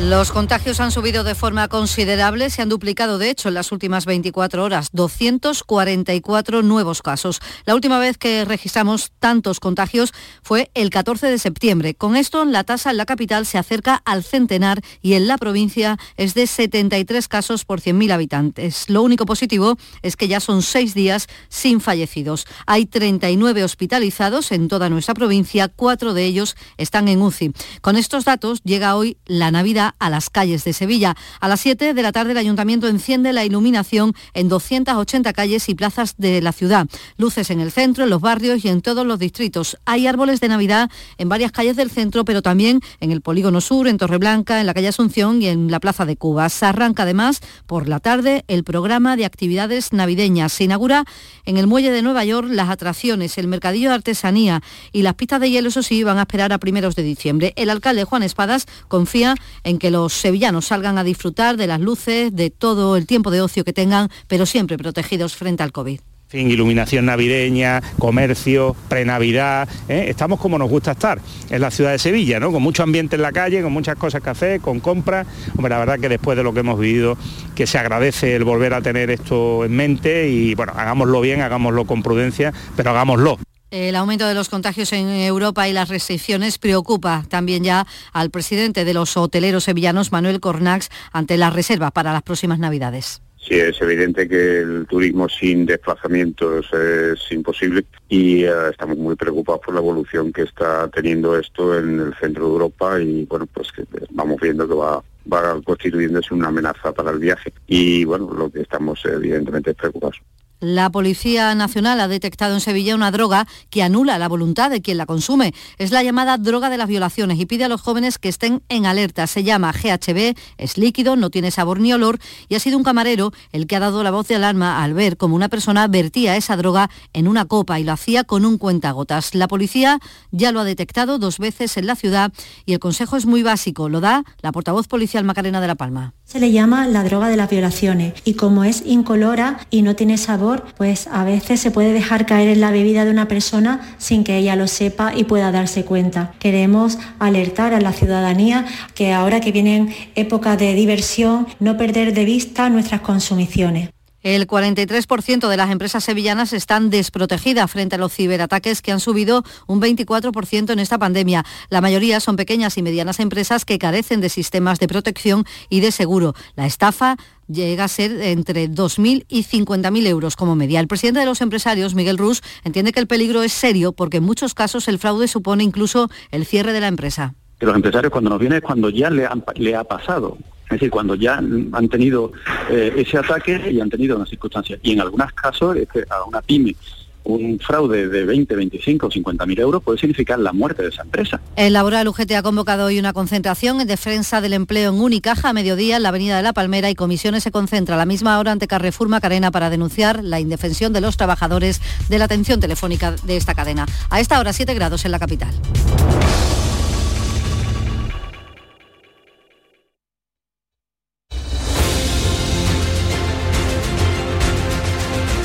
Los contagios han subido de forma considerable, se han duplicado de hecho en las últimas 24 horas, 244 nuevos casos. La última vez que registramos tantos contagios fue el 14 de septiembre. Con esto, la tasa en la capital se acerca al centenar y en la provincia es de 73 casos por 100.000 habitantes. Lo único positivo es que ya son seis días sin fallecidos. Hay 39 hospitalizados en toda nuestra provincia, cuatro de ellos están en UCI. Con estos datos llega hoy la Navidad a las calles de Sevilla. A las 7 de la tarde el ayuntamiento enciende la iluminación en 280 calles y plazas de la ciudad. Luces en el centro, en los barrios y en todos los distritos. Hay árboles de Navidad en varias calles del centro, pero también en el Polígono Sur, en Torreblanca, en la calle Asunción y en la Plaza de Cuba. Se arranca además por la tarde el programa de actividades navideñas. Se inaugura en el muelle de Nueva York las atracciones, el mercadillo de artesanía y las pistas de hielo, eso sí, van a esperar a primeros de diciembre. El alcalde Juan Espadas confía en que los sevillanos salgan a disfrutar de las luces, de todo el tiempo de ocio que tengan, pero siempre protegidos frente al COVID. Iluminación navideña, comercio, prenavidad, ¿eh? estamos como nos gusta estar en la ciudad de Sevilla, ¿no? Con mucho ambiente en la calle, con muchas cosas que hacer, con compras. Hombre, la verdad que después de lo que hemos vivido, que se agradece el volver a tener esto en mente y bueno, hagámoslo bien, hagámoslo con prudencia, pero hagámoslo. El aumento de los contagios en Europa y las restricciones preocupa también ya al presidente de los hoteleros sevillanos, Manuel Cornax, ante las reservas para las próximas Navidades. Sí, es evidente que el turismo sin desplazamientos es imposible y eh, estamos muy preocupados por la evolución que está teniendo esto en el centro de Europa y bueno, pues que vamos viendo que va va constituyéndose una amenaza para el viaje y bueno, lo que estamos evidentemente preocupados. La Policía Nacional ha detectado en Sevilla una droga que anula la voluntad de quien la consume. Es la llamada droga de las violaciones y pide a los jóvenes que estén en alerta. Se llama GHB, es líquido, no tiene sabor ni olor y ha sido un camarero el que ha dado la voz de alarma al ver cómo una persona vertía esa droga en una copa y lo hacía con un cuentagotas. La policía ya lo ha detectado dos veces en la ciudad y el consejo es muy básico. Lo da la portavoz policial Macarena de la Palma. Se le llama la droga de las violaciones y como es incolora y no tiene sabor, pues a veces se puede dejar caer en la bebida de una persona sin que ella lo sepa y pueda darse cuenta. Queremos alertar a la ciudadanía que ahora que vienen épocas de diversión, no perder de vista nuestras consumiciones. El 43% de las empresas sevillanas están desprotegidas frente a los ciberataques que han subido un 24% en esta pandemia. La mayoría son pequeñas y medianas empresas que carecen de sistemas de protección y de seguro. La estafa llega a ser entre 2.000 y 50.000 euros como media. El presidente de los empresarios, Miguel Rus, entiende que el peligro es serio porque en muchos casos el fraude supone incluso el cierre de la empresa. Que los empresarios cuando nos viene es cuando ya le, ha pasado. Es decir, cuando ya han tenido eh, ese ataque y han tenido una circunstancia. Y en algunos casos, a una pyme un fraude de 20, 25 o 50 mil euros puede significar la muerte de esa empresa. El laboral UGT ha convocado hoy una concentración en defensa del empleo en Unicaja a mediodía en la Avenida de la Palmera y Comisiones se concentra a la misma hora ante Carrefour Macarena para denunciar la indefensión de los trabajadores de la atención telefónica de esta cadena. A esta hora 7 grados en la capital.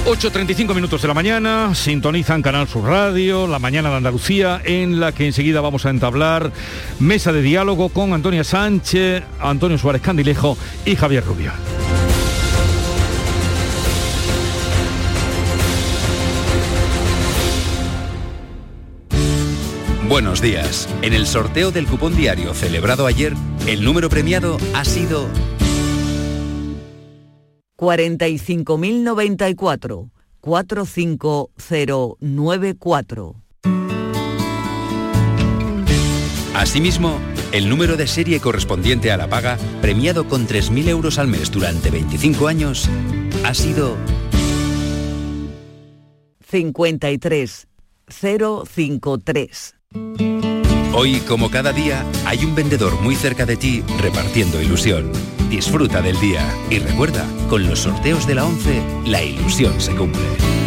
8.35 minutos de la mañana, sintonizan Canal Sur Radio, la mañana de Andalucía, en la que enseguida vamos a entablar mesa de diálogo con Antonia Sánchez, Antonio Suárez Candilejo y Javier Rubio. Buenos días. En el sorteo del cupón diario celebrado ayer, el número premiado ha sido 45.094 45094. Asimismo, el número de serie correspondiente a la paga, premiado con 3.000 euros al mes durante 25 años, ha sido 53053. Hoy, como cada día, hay un vendedor muy cerca de ti repartiendo ilusión. Disfruta del día y recuerda, con los sorteos de la 11, la ilusión se cumple.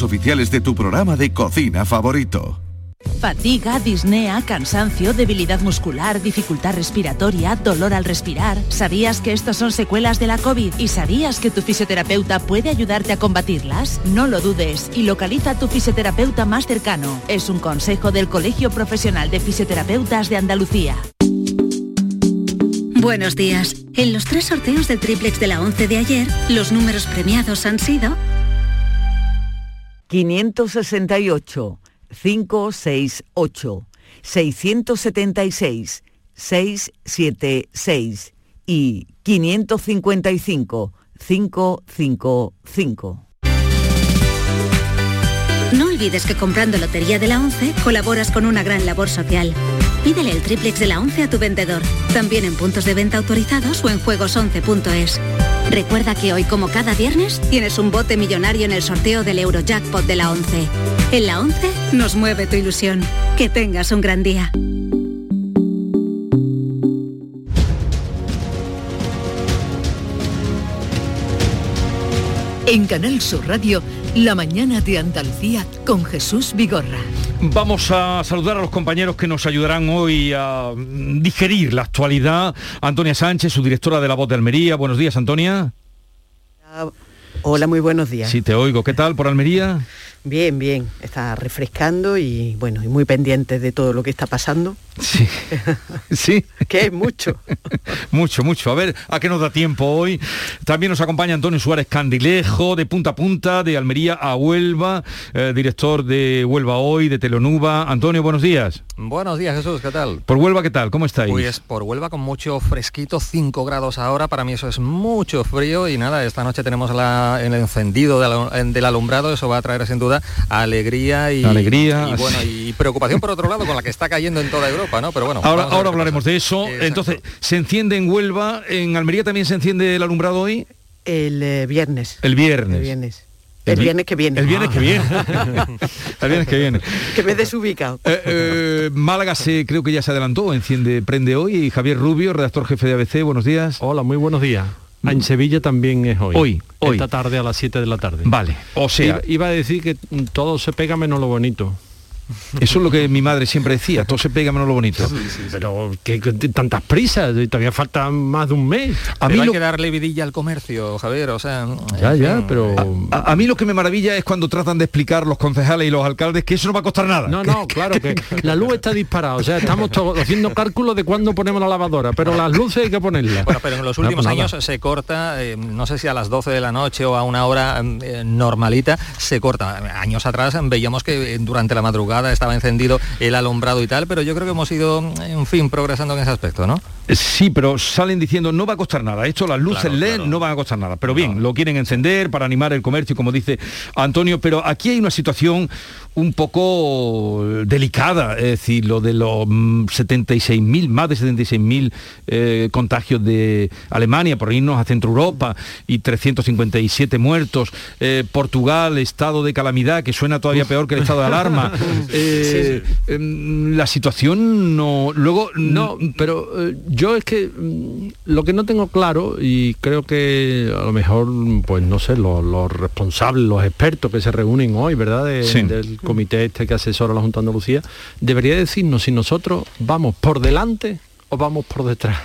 oficiales de tu programa de cocina favorito. Fatiga, disnea, cansancio, debilidad muscular, dificultad respiratoria, dolor al respirar. ¿Sabías que estos son secuelas de la COVID? ¿Y sabías que tu fisioterapeuta puede ayudarte a combatirlas? No lo dudes y localiza a tu fisioterapeuta más cercano. Es un consejo del Colegio Profesional de Fisioterapeutas de Andalucía. Buenos días. En los tres sorteos del triplex de la 11 de ayer, los números premiados han sido 568 568 676 676 y 555 555. No olvides que comprando Lotería de la 11 colaboras con una gran labor social. Pídele el triplex de la 11 a tu vendedor, también en puntos de venta autorizados o en juegos11.es. Recuerda que hoy, como cada viernes, tienes un bote millonario en el sorteo del Eurojackpot de la 11. En la 11 nos mueve tu ilusión. Que tengas un gran día. En Canal Sur Radio, La mañana de Andalucía con Jesús Vigorra. Vamos a saludar a los compañeros que nos ayudarán hoy a digerir la actualidad. Antonia Sánchez, su directora de La Voz de Almería. Buenos días, Antonia. Hola, muy buenos días. Sí, te oigo. ¿Qué tal por Almería? Bien, bien. Está refrescando y bueno, y muy pendiente de todo lo que está pasando. Sí. sí. que es mucho. mucho, mucho. A ver, ¿a qué nos da tiempo hoy? También nos acompaña Antonio Suárez Candilejo, de punta a punta, de Almería a Huelva, eh, director de Huelva Hoy, de Telonuba. Antonio, buenos días. Buenos días, Jesús, ¿qué tal? Por Huelva, ¿qué tal? ¿Cómo estáis? Pues por Huelva con mucho fresquito, 5 grados ahora, para mí eso es mucho frío y nada, esta noche tenemos el encendido del alumbrado, eso va a traer sin duda alegría y, alegría. y, bueno, y preocupación por otro lado con la que está cayendo en toda Europa, ¿no? Pero bueno. Ahora, ahora hablaremos de eso. Entonces, ¿se enciende en Huelva? ¿En Almería también se enciende el alumbrado hoy? El eh, viernes. El viernes. El viernes. El, viernes que viene. El viernes que viene. el viernes que viene. Que me desubicado. Eh, eh, Málaga se, creo que ya se adelantó, enciende, prende hoy. Y Javier Rubio, redactor jefe de ABC, buenos días. Hola, muy buenos días. En Sevilla también es hoy. Hoy, hoy. Esta tarde a las 7 de la tarde. Vale. O sea, iba, a decir que todo se pega menos lo bonito. Eso es lo que mi madre siempre decía, todo se pega menos lo bonito. Pero que, tantas prisas, todavía falta más de un mes. A mí hay que darle vidilla al comercio, Javier, o sea... Ya, ya, pero... A, mí lo que me maravilla es cuando tratan de explicar los concejales y los alcaldes que eso no va a costar nada. No, no, claro, que la luz está disparada, o sea, estamos todos haciendo cálculos de cuándo ponemos la lavadora, pero las luces hay que ponerlas. Bueno, pero en los últimos años se corta, eh, no sé si a las 12 de la noche o a una hora eh, normalita, se corta. Años atrás veíamos que durante la madrugada estaba encendido el alumbrado y tal, pero yo creo que hemos ido, en fin, progresando en ese aspecto, ¿no? Eh, sí, pero salen diciendo no va a costar nada. Esto las luces LED no van a costar nada. Pero bien, lo quieren encender para animar el comercio, como dice Antonio. Pero aquí hay una situación un poco delicada, es decir, lo de los 76.000, mm, más de 76.000 eh, contagios de Alemania por irnos a Centro Europa y 357 muertos, eh, Portugal, estado de calamidad, que suena todavía peor que el estado de alarma. Eh, em, la situación no... Luego... No, pero yo es que mm, lo que no tengo claro, y creo que a lo mejor, pues no sé, los, responsables, los expertos que se reúnen hoy, ¿verdad? Del comité este que asesora la Junta de Andalucía, debería decirnos si nosotros vamos por delante o vamos por detrás.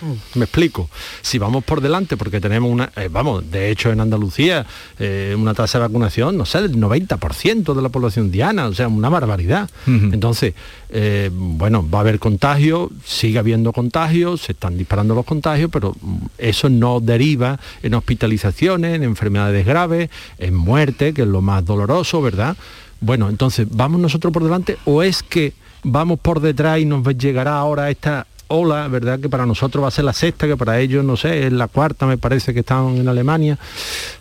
Mm. Me explico. Si vamos por delante, porque tenemos una, eh, vamos, de hecho en Andalucía, eh, una tasa de vacunación, no sé, del 90% de la población diana, o sea, una barbaridad. Entonces, eh, bueno, va a haber contagios, sigue habiendo contagios, se están disparando los contagios, pero mm, eso no deriva en hospitalizaciones, en enfermedades graves, en muerte, que es lo más doloroso, ¿verdad? Bueno, entonces, ¿vamos nosotros por delante o es que vamos por detrás y nos llegará ahora esta ola, ¿verdad? Que para nosotros va a ser la sexta, que para ellos, no sé, es la cuarta, me parece que están en Alemania.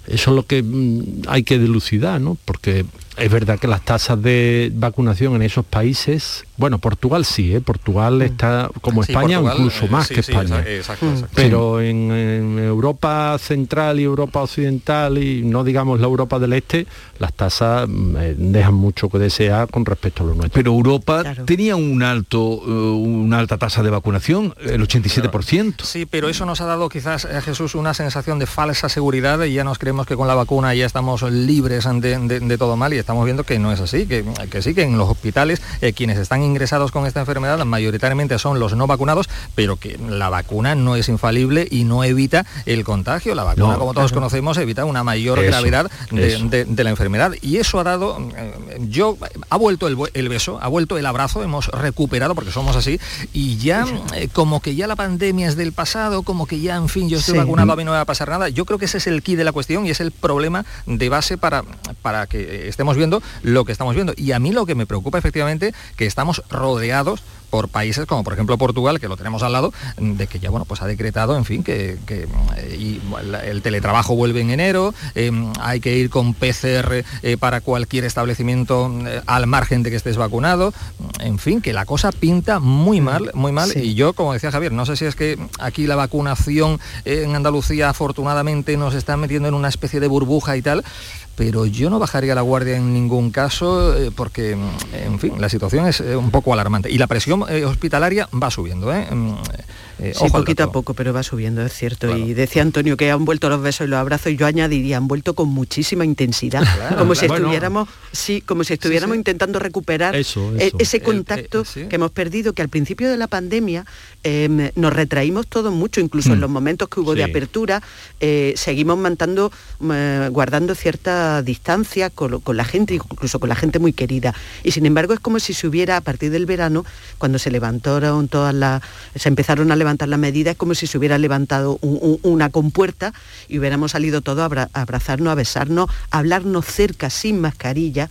Eso es lo que mm, hay que dilucidar, ¿no? Porque es verdad que las tasas de vacunación en esos países, bueno, Portugal sí, ¿eh? Portugal mm. está como España, incluso eh, más que España. Pero en, Europa Central y Europa Occidental y no digamos la Europa del Este, las tasas mm, eh, dejan mucho que desear con respecto a lo nuestro. Pero Europa tenía un alto, una alta tasa de vacunación, el 87%. Sí, pero eso nos ha dado quizás a Jesús una sensación de falsa seguridad y ya nos creemos que con la vacuna ya estamos libres de, de todo mal y estamos viendo que no es así, que, que sí, que en los hospitales eh, quienes están ingresados con esta enfermedad mayoritariamente son los no vacunados, pero que la vacuna no es infalible y no evita el contagio. La vacuna, como todos conocemos, evita una mayor gravedad de, la enfermedad. Y eso ha dado, eh, yo, ha vuelto el, beso, ha vuelto el abrazo, hemos recuperado, porque somos así, y ya eh, como que ya la pandemia es del pasado, como que ya, en fin, yo estoy vacunado, a mí no me va a pasar nada. Yo creo que ese es el key de la cuestión y es el problema de base para, para que estemos viendo lo que estamos viendo. Y a mí lo que me preocupa efectivamente que estamos rodeados por países como por ejemplo Portugal, que lo tenemos al lado, de que ya bueno, pues ha decretado, en fin, que, eh, el teletrabajo vuelve en enero, em, hay que ir con PCR eh, para cualquier establecimiento eh, al margen de que estés vacunado, en fin, que la cosa pinta muy mal, muy mal. Y yo, como decía Javier, no sé si es que aquí la vacunación en Andalucía afortunadamente nos está metiendo en una especie de burbuja y tal, pero yo no bajaría la guardia en ningún caso porque, en fin, la situación es un poco alarmante. Y la presión eh, hospitalaria va subiendo. ¿eh? Mm, eh, sí, poquito a poco, pero va subiendo, es cierto. Y decía Antonio que han vuelto los besos y los abrazos, y yo añadiría, han vuelto con muchísima intensidad, como si estuviéramos, sí, como si estuviéramos intentando recuperar ese contacto que hemos perdido, que al principio de la pandemia em, nos retraímos todos mucho, incluso en mm. los momentos que hubo de apertura, seguimos mantando, guardando cierta distancia con, la gente, incluso con la gente muy querida. Y sin embargo es como si se hubiera, a partir del verano, cuando se levantaron todas las, se empezaron a levantar las medidas, es como si se hubiera levantado una compuerta y hubiéramos salido todos a abrazarnos, a besarnos, a hablarnos cerca sin mascarilla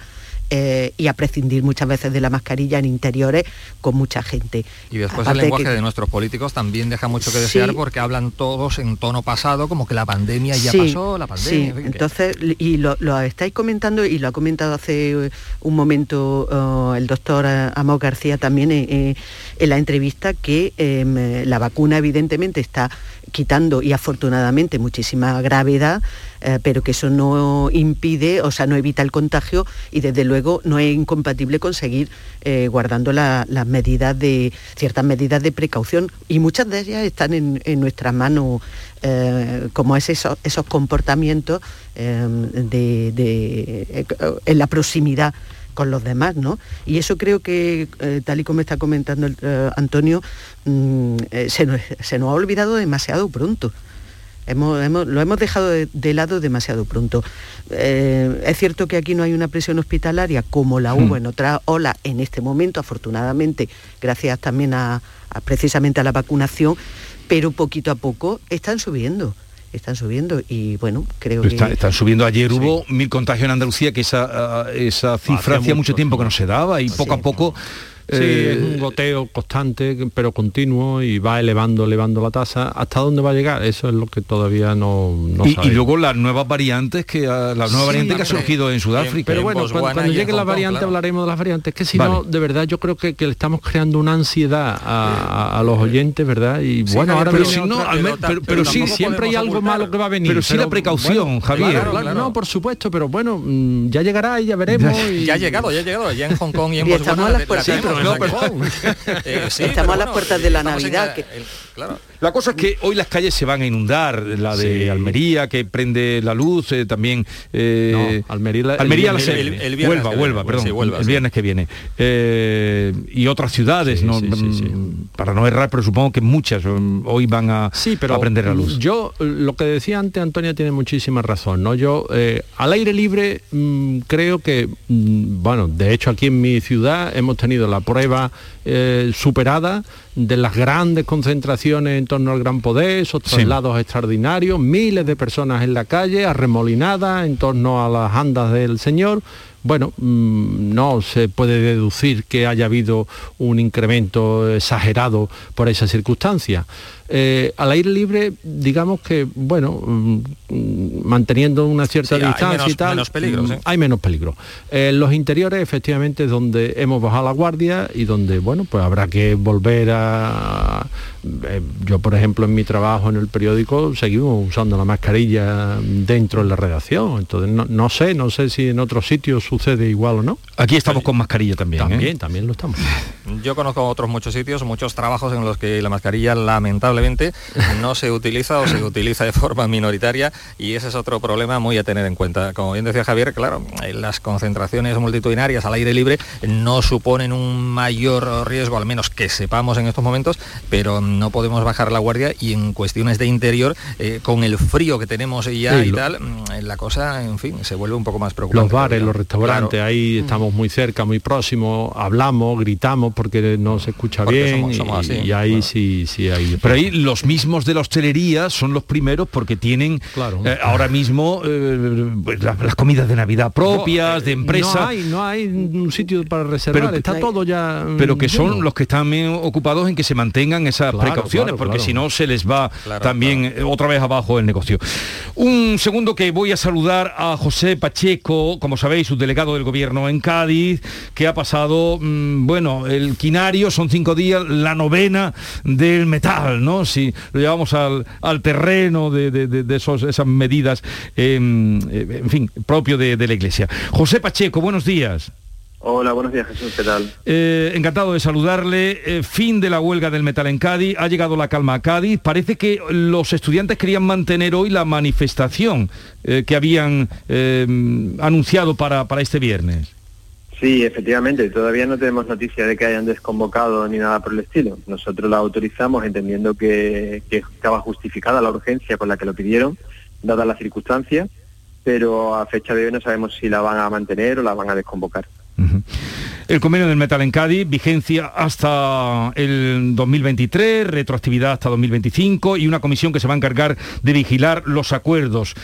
eh, y a prescindir muchas veces de la mascarilla en interiores con mucha gente. Y después el lenguaje de, nuestros políticos también deja mucho que desear porque hablan todos en tono pasado, como que la pandemia ya pasó, la pandemia. Sí. Entonces, y lo, estáis comentando y lo ha comentado hace un momento oh, el doctor Amos García también en la entrevista, que em, la vacuna evidentemente está quitando y afortunadamente muchísima gravedad, eh, pero que eso no impide, o sea, no evita el contagio y desde luego no es incompatible con seguir eh, guardando las medidas de, ciertas medidas de precaución y muchas de ellas están en, nuestras manos, eh, como es esos comportamientos de, en la proximidad con los demás, ¿no? Y eso creo que, tal y como está comentando Antonio, mm, se, nos, se, nos, ha olvidado demasiado pronto. Hemos, lo hemos dejado de, lado demasiado pronto. es cierto que aquí no hay una presión hospitalaria como la hubo hmm. en otra ola en este momento, afortunadamente, gracias también a precisamente a la vacunación, pero poquito a poco están subiendo están subiendo y bueno, creo que... Están subiendo. Ayer hubo mil contagios en Andalucía, que esa, ah, esa cifra hacía mucho tiempo que no se daba y poco a poco Sí, es un eh, goteo constante, pero continuo y va elevando, elevando la tasa. ¿Hasta dónde va a llegar? Eso es lo que todavía no, no y, y, luego las nuevas variantes que la nueva variante que ha surgido en Sudáfrica. Pero bueno, cuando, llegue la variante hablaremos de las variantes. Que si no, de verdad yo creo que, que, le estamos creando una ansiedad a, los oyentes, ¿verdad? Y bueno, ahora pero si no, pero, sí, siempre hay algo malo que va a venir. Pero sí la precaución, Javier. no, por supuesto, pero bueno, mm, ya llegará y ya veremos. Ya ha llegado, ya ha llegado, ya en Hong Kong y en Botswana. Eh, Estamos a las puertas de la Navidad. La cosa es que hoy las calles se van a inundar, la de Almería, que prende la luz, eh, también... Eh, Almería, Almería el, viernes Huelva, perdón, el viernes que viene. y otras ciudades, mm, para no errar, pero supongo que muchas mm, hoy van a, a prender la luz. Yo, lo que decía antes, Antonia tiene muchísima razón, ¿no? Yo, al aire libre, mm, creo que, bueno, de hecho aquí en mi ciudad hemos tenido la prueba eh, superada de las grandes concentraciones en torno al gran poder, esos traslados extraordinarios, miles de personas en la calle, arremolinadas en torno a las andas del Señor. Bueno, mm, no se puede deducir que haya habido un incremento exagerado por esa circunstancia. Eh, al aire libre, digamos que, bueno, mm, manteniendo una cierta distancia y tal, menos peligro, mm, hay menos peligro. En los interiores, efectivamente, es donde hemos bajado la guardia y donde, bueno, pues habrá que volver a... Eh, yo, por ejemplo, en mi trabajo en el periódico seguimos usando la mascarilla dentro de la redacción. Entonces, no, sé, no sé si en otros sitios sucede igual o no. Aquí estamos con mascarilla también. ¿eh? También, también lo estamos. Yo conozco otros muchos sitios, muchos trabajos en los que la mascarilla lamentablemente no se utiliza o se utiliza de forma minoritaria y ese es otro problema muy a tener en cuenta. Como bien decía Javier, claro, las concentraciones multitudinarias al aire libre no suponen un mayor riesgo, al menos que sepamos en estos momentos, pero no podemos bajar la guardia y en cuestiones de interior, eh, con el frío que tenemos ya y tal, mm, la cosa, en fin, se vuelve un poco más preocupante. Los bares, los restaurantes, ahí estamos muy cerca, muy próximos, hablamos, gritamos porque no se escucha bien y, ahí sí, sí hay... Pero ahí los mismos de la hostelería son los primeros porque tienen eh, ahora mismo eh, pues, las, comidas de Navidad propias, de empresa. No hay, no hay un sitio para reservar, pero, está todo ya... Mm, pero que son los que están ocupados en que se mantengan esas precauciones, porque si no se les va también eh, otra vez abajo el negocio. Un segundo que voy a saludar a José Pacheco, como sabéis, subdelegado del gobierno en Cádiz, que ha pasado, mm, bueno, el quinario, son cinco días, la novena del metal, ¿no? Si lo llevamos al, terreno de, esos, esas medidas, em, eh, en fin, propio de, la Iglesia. José Pacheco, buenos días. Hola, buenos días Jesús, ¿qué tal? Eh, encantado de saludarle. Eh, fin de la huelga del metal en Cádiz, ha llegado la calma a Cádiz. Parece que los estudiantes querían mantener hoy la manifestación que habían anunciado para, para este viernes. Sí, efectivamente, todavía no tenemos noticia de que hayan desconvocado ni nada por el estilo. Nosotros la autorizamos entendiendo que, estaba justificada la urgencia con la que lo pidieron, dadas las circunstancias, pero a fecha de hoy no sabemos si la van a mantener o la van a desconvocar. El convenio del metal en Cádiz, vigencia hasta el 2023, retroactividad hasta 2025 y una comisión que se va a encargar de vigilar los acuerdos.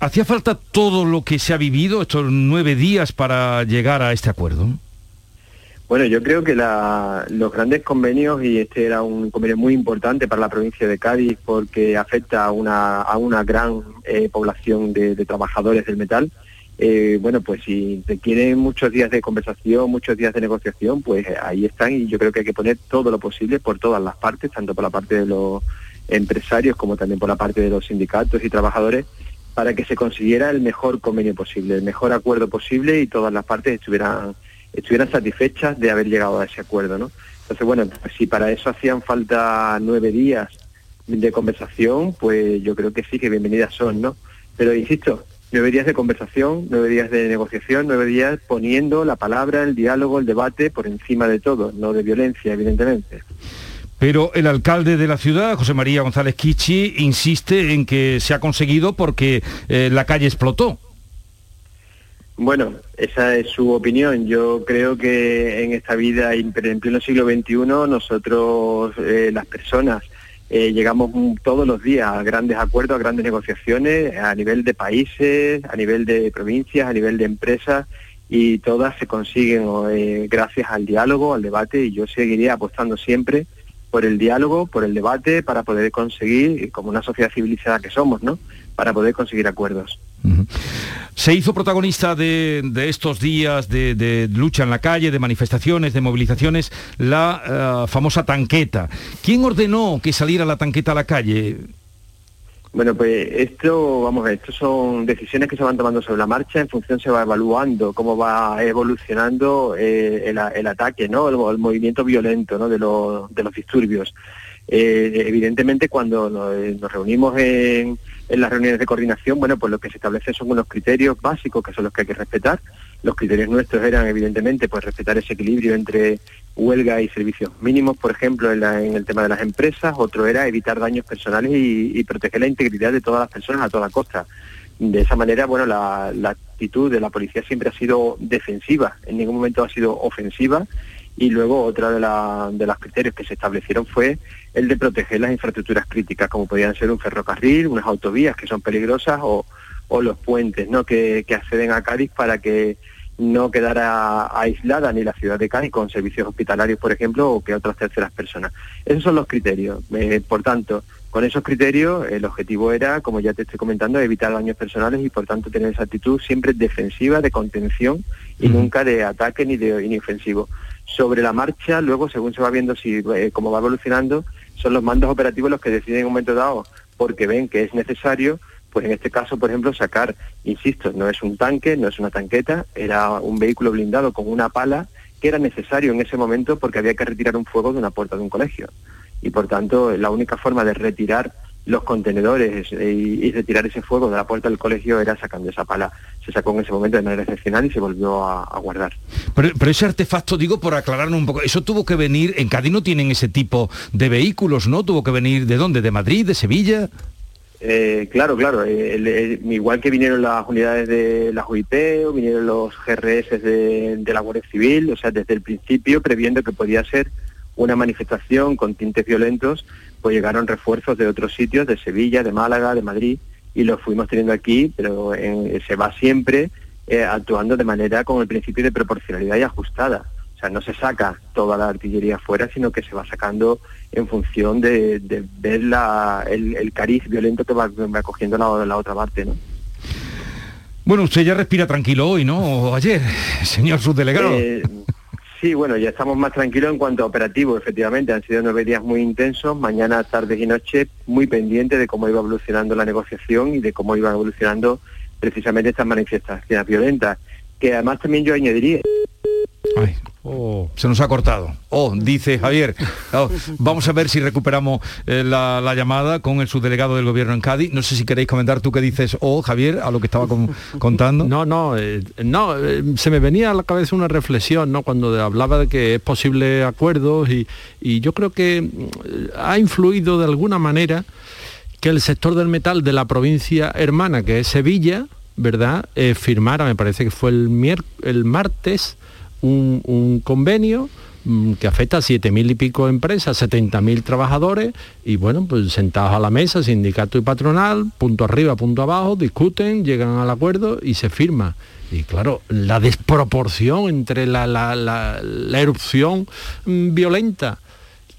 ¿Hacía falta todo lo que se ha vivido estos nueve días para llegar a este acuerdo? Bueno, yo creo que los grandes convenios, y este era un convenio muy importante para la provincia de Cádiz porque afecta a una, gran eh, población de, trabajadores del metal, eh, bueno, pues si requieren muchos días de conversación, muchos días de negociación, pues ahí están y yo creo que hay que poner todo lo posible por todas las partes, tanto por la parte de los empresarios como también por la parte de los sindicatos y trabajadores, para que se consiguiera el mejor convenio posible, el mejor acuerdo posible y todas las partes estuvieran, estuvieran satisfechas de haber llegado a ese acuerdo. ¿no? Entonces, bueno, pues si para eso hacían falta nueve días de conversación, pues yo creo que sí, que bienvenidas son, ¿no? Pero insisto, nueve días de conversación, nueve días de negociación, nueve días poniendo la palabra, el diálogo, el debate por encima de todo, no de violencia, evidentemente. Pero el alcalde de la ciudad, José María González Kichi, insiste en que se ha conseguido porque eh, la calle explotó. Bueno, esa es su opinión. Yo creo que en esta vida, en pleno siglo XXI, nosotros, eh, las personas, eh, llegamos todos los días a grandes acuerdos, a grandes negociaciones, a nivel de países, a nivel de provincias, a nivel de empresas, y todas se consiguen gracias al diálogo, al debate, y yo seguiría apostando siempre por el diálogo, por el debate, para poder conseguir, como una sociedad civilizada que somos, ¿no? Para poder conseguir acuerdos. Se hizo protagonista de, estos días de, lucha en la calle, de manifestaciones, de movilizaciones, la eh, famosa tanqueta. ¿Quién ordenó que saliera la tanqueta a la calle? Bueno, pues esto, vamos a ver, esto son decisiones que se van tomando sobre la marcha, en función se va evaluando cómo va evolucionando eh, el, ataque, ¿no? El, movimiento violento ¿no? de, los, de los disturbios. Eh, evidentemente cuando nos, reunimos en, en, las reuniones de coordinación, bueno, pues lo que se establece son unos criterios básicos que son los que hay que respetar. Los criterios nuestros eran evidentemente pues respetar ese equilibrio entre huelga y servicios mínimos, por ejemplo, en, el tema de las empresas, otro era evitar daños personales y, proteger la integridad de todas las personas a toda costa. De esa manera, bueno, la, actitud de la policía siempre ha sido defensiva, en ningún momento ha sido ofensiva. Y luego otra de, de los criterios que se establecieron fue el de proteger las infraestructuras críticas, como podían ser un ferrocarril, unas autovías que son peligrosas o, los puentes ¿no? que acceden a Cádiz para que no quedara aislada ni la ciudad de Cádiz con servicios hospitalarios, por ejemplo, o que otras terceras personas. Esos son los criterios. Eh, por tanto, con esos criterios el objetivo era, como ya te estoy comentando, evitar daños personales y por tanto tener esa actitud siempre defensiva, de contención y nunca de ataque ni de ni ofensivo. Sobre la marcha, luego, según se va viendo si eh, cómo va evolucionando, son los mandos operativos los que deciden en un momento dado, porque ven que es necesario pues en este caso, por ejemplo, sacar, insisto, no es un tanque, no es una tanqueta, era un vehículo blindado con una pala que era necesario en ese momento porque había que retirar un fuego de una puerta de un colegio. Y por tanto, la única forma de retirar los contenedores y, retirar ese fuego de la puerta del colegio era sacando esa pala. Se sacó en ese momento de manera excepcional y se volvió a, guardar. Pero, pero, ese artefacto, digo, por aclararnos un poco, eso tuvo que venir, en Cádiz no tienen ese tipo de vehículos, ¿no? Tuvo que venir de dónde, de Madrid, de Sevilla. Eh, claro, claro. Eh, igual que vinieron las unidades de la UIP o vinieron los GRS de, la Guardia Civil, o sea, desde el principio, previendo que podía ser una manifestación con tintes violentos, pues llegaron refuerzos de otros sitios, de Sevilla, de Málaga, de Madrid, y los fuimos teniendo aquí, pero se va siempre eh, actuando de manera con el principio de proporcionalidad y ajustada no se saca toda la artillería fuera, sino que se va sacando en función de, ver el, cariz violento que va, cogiendo la, la, otra parte, ¿no? Bueno, usted ya respira tranquilo hoy, ¿no? O ayer, señor subdelegado. Eh, sí, bueno, ya estamos más tranquilos en cuanto a operativo, efectivamente. Han sido nueve días muy intensos, mañana, tardes y noches, muy pendiente de cómo iba evolucionando la negociación y de cómo iba evolucionando precisamente estas manifestaciones violentas. Que además también yo añadiría... Ay, Oh. Se nos ha cortado. Oh, dice Javier. Oh, vamos a ver si recuperamos eh, la, llamada con el subdelegado del gobierno en Cádiz. No sé si queréis comentar tú qué dices, oh, Javier, a lo que estaba contando. No, no, eh, no, eh, se me venía a la cabeza una reflexión, ¿no? Cuando hablaba de que es posible acuerdos y, yo creo que ha influido de alguna manera que el sector del metal de la provincia hermana, que es Sevilla, ¿verdad? firmara, me parece que fue el, el martes, un, convenio mm, que afecta a 7.000 y pico empresas, 70.000 trabajadores, y bueno, pues sentados a la mesa, sindicato y patronal, punto arriba, punto abajo, discuten, llegan al acuerdo y se firma. Y claro, la desproporción entre la, la erupción mm, violenta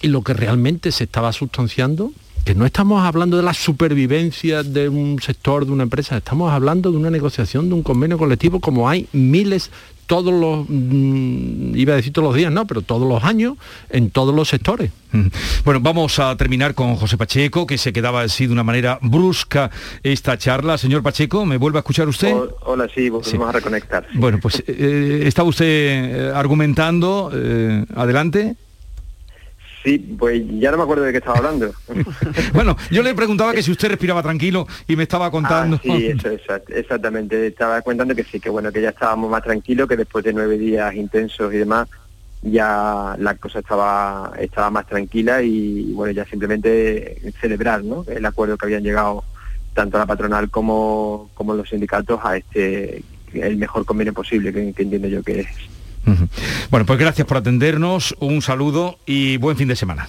y lo que realmente se estaba sustanciando, que no estamos hablando de la supervivencia de un sector, de una empresa, estamos hablando de una negociación, de un convenio colectivo como hay miles todos los, mm, iba a decir todos los días, no, pero todos los años, en todos los sectores. Bueno, vamos a terminar con José Pacheco, que se quedaba así de una manera brusca esta charla. Señor Pacheco, ¿me vuelve a escuchar usted? hola, sí, volvemos a reconectar. Bueno, pues eh, estaba usted eh, argumentando, eh, adelante. Sí, pues ya no me acuerdo de qué estaba hablando. bueno, yo le preguntaba que si usted respiraba tranquilo y me estaba contando. Ah, sí, eso, exactamente. Estaba contando que sí, que bueno, que ya estábamos más tranquilos, que después de nueve días intensos y demás, ya la cosa estaba estaba más tranquila y bueno, ya simplemente celebrar ¿no? el acuerdo que habían llegado tanto la patronal como, como los sindicatos a este el mejor convenio posible que entiendo yo que es. Bueno, pues gracias por atendernos, un saludo y buen fin de semana.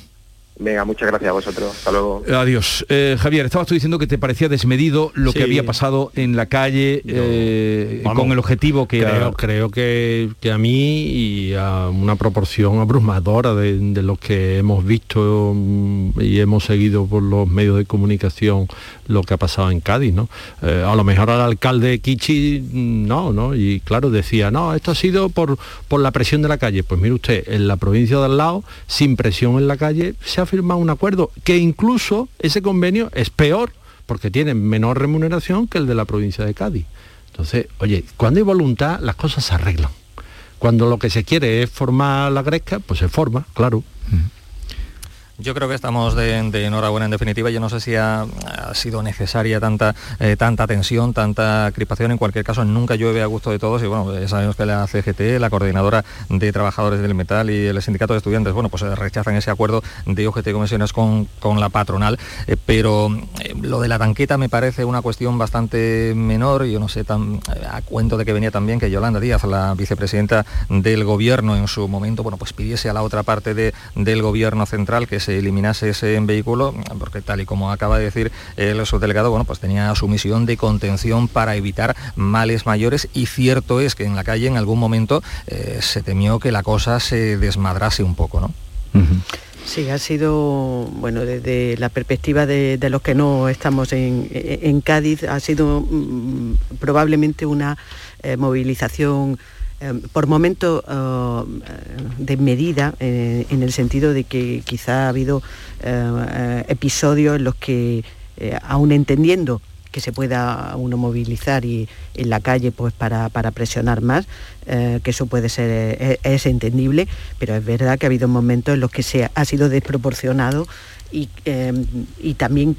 Venga, muchas gracias a vosotros. Hasta luego. Adiós. Eh, Javier, estabas tú diciendo que te parecía desmedido lo que había pasado en la calle eh, con el objetivo que... Creo, creo que, a mí y a una proporción abrumadora de, lo que hemos visto mm, y hemos seguido por los medios de comunicación lo que ha pasado en Cádiz, ¿no? Eh, a lo mejor al alcalde Kichi mm, no, ¿no? Y claro, decía, no, esto ha sido por, por la presión de la calle. Pues mire usted, en la provincia de al lado, sin presión en la calle, se ha firmado un acuerdo que incluso ese convenio es peor porque tiene menor remuneración que el de la provincia de Cádiz. Entonces, oye, cuando hay voluntad, las cosas se arreglan. Cuando lo que se quiere es formar la gresca, pues se forma, claro. Yo creo que estamos de, enhorabuena en definitiva. Yo no sé si ha, sido necesaria tanta, eh, tanta tensión, tanta crispación. En cualquier caso, nunca llueve a gusto de todos. Y bueno, sabemos que la CGT, la coordinadora de trabajadores del metal y el sindicato de estudiantes, bueno, pues rechazan ese acuerdo de OGT Comisiones con, con la patronal. Eh, pero eh, lo de la tanqueta me parece una cuestión bastante menor. Yo no sé, tan, a cuento de que venía también que Yolanda Díaz, la vicepresidenta del gobierno en su momento, bueno, pues pidiese a la otra parte de, del gobierno central que se eliminase ese vehículo, porque tal y como acaba de decir el subdelegado, bueno, pues tenía su misión de contención para evitar males mayores y cierto es que en la calle en algún momento eh, se temió que la cosa se desmadrase un poco, ¿no? Sí, ha sido, bueno, desde la perspectiva de, los que no estamos en, Cádiz, ha sido mm, probablemente una eh, movilización Em, por momentos uh, de medida, eh, en el sentido de que quizá ha habido eh, episodios en los que, aún entendiendo que se pueda uno movilizar y en la calle pues para, presionar más, que eso puede ser, es, entendible, pero es verdad que ha habido momentos en los que se ha sido desproporcionado y, em, y también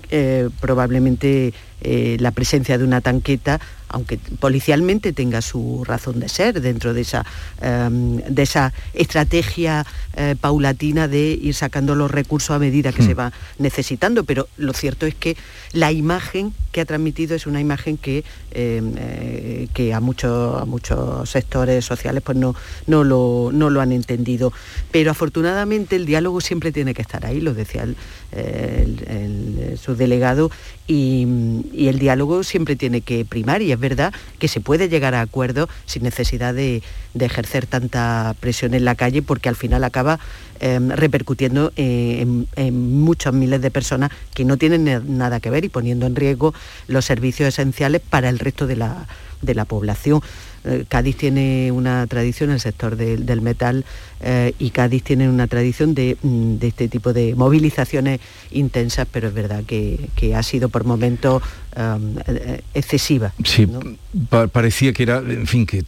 probablemente la presencia de una tanqueta aunque policialmente tenga su razón de ser dentro de esa, em, de esa estrategia eh, paulatina de ir sacando los recursos a medida que se hmm. va necesitando. Pero lo cierto es que la imagen que ha transmitido es una imagen que, em, eh, que a, muchos, a muchos sectores sociales pues no, no, lo, no lo han entendido. Pero afortunadamente el diálogo siempre tiene que estar ahí, lo decía el, el, subdelegado, y, el diálogo siempre tiene que primar y es verdad que se puede llegar a acuerdos sin necesidad de, ejercer tanta presión en la calle porque al final acaba em, repercutiendo en, muchos miles de personas que no tienen nada que ver y poniendo en riesgo los servicios esenciales para el resto de la población. Eh, Cádiz tiene una tradición, el sector del metal, eh, y Cádiz tiene una tradición mm, de, este tipo de movilizaciones intensas, pero es verdad que, ha sido por momentos eh, excesiva. Sí, parecía que era, en fin, que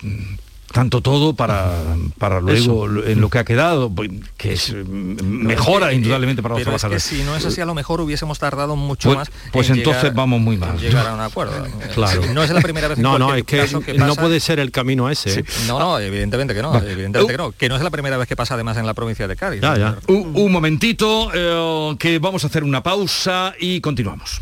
tanto todo para, para luego en lo que ha quedado, pues, que es mejora indudablemente para los trabajadores. si no es así, a lo mejor hubiésemos tardado mucho pues, más. Pues entonces vamos muy mal. llegar a un acuerdo. claro. No es la primera vez. No, no, es que, no puede ser el camino ese. ¿eh? No, no, evidentemente que no, evidentemente que no. Que no es la primera vez que pasa además en la provincia de Cádiz. Un, momentito, eh, que vamos a hacer una pausa y continuamos.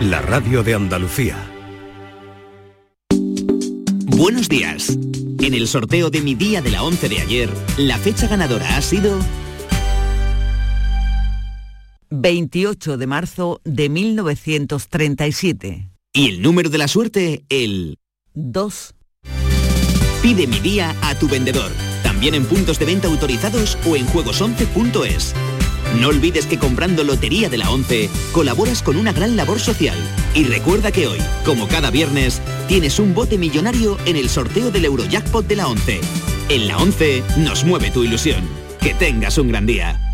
la radio de Andalucía. Buenos días. En el sorteo de mi día de la 11 de ayer, la fecha ganadora ha sido 28 de marzo de 1937. Y el número de la suerte, el 2. Pide mi día a tu vendedor, también en puntos de venta autorizados o en juegos11.es. No olvides que comprando Lotería de la 11 colaboras con una gran labor social. Y recuerda que hoy, como cada viernes, tienes un bote millonario en el sorteo del Eurojackpot de la 11. En la 11 nos mueve tu ilusión. Que tengas un gran día.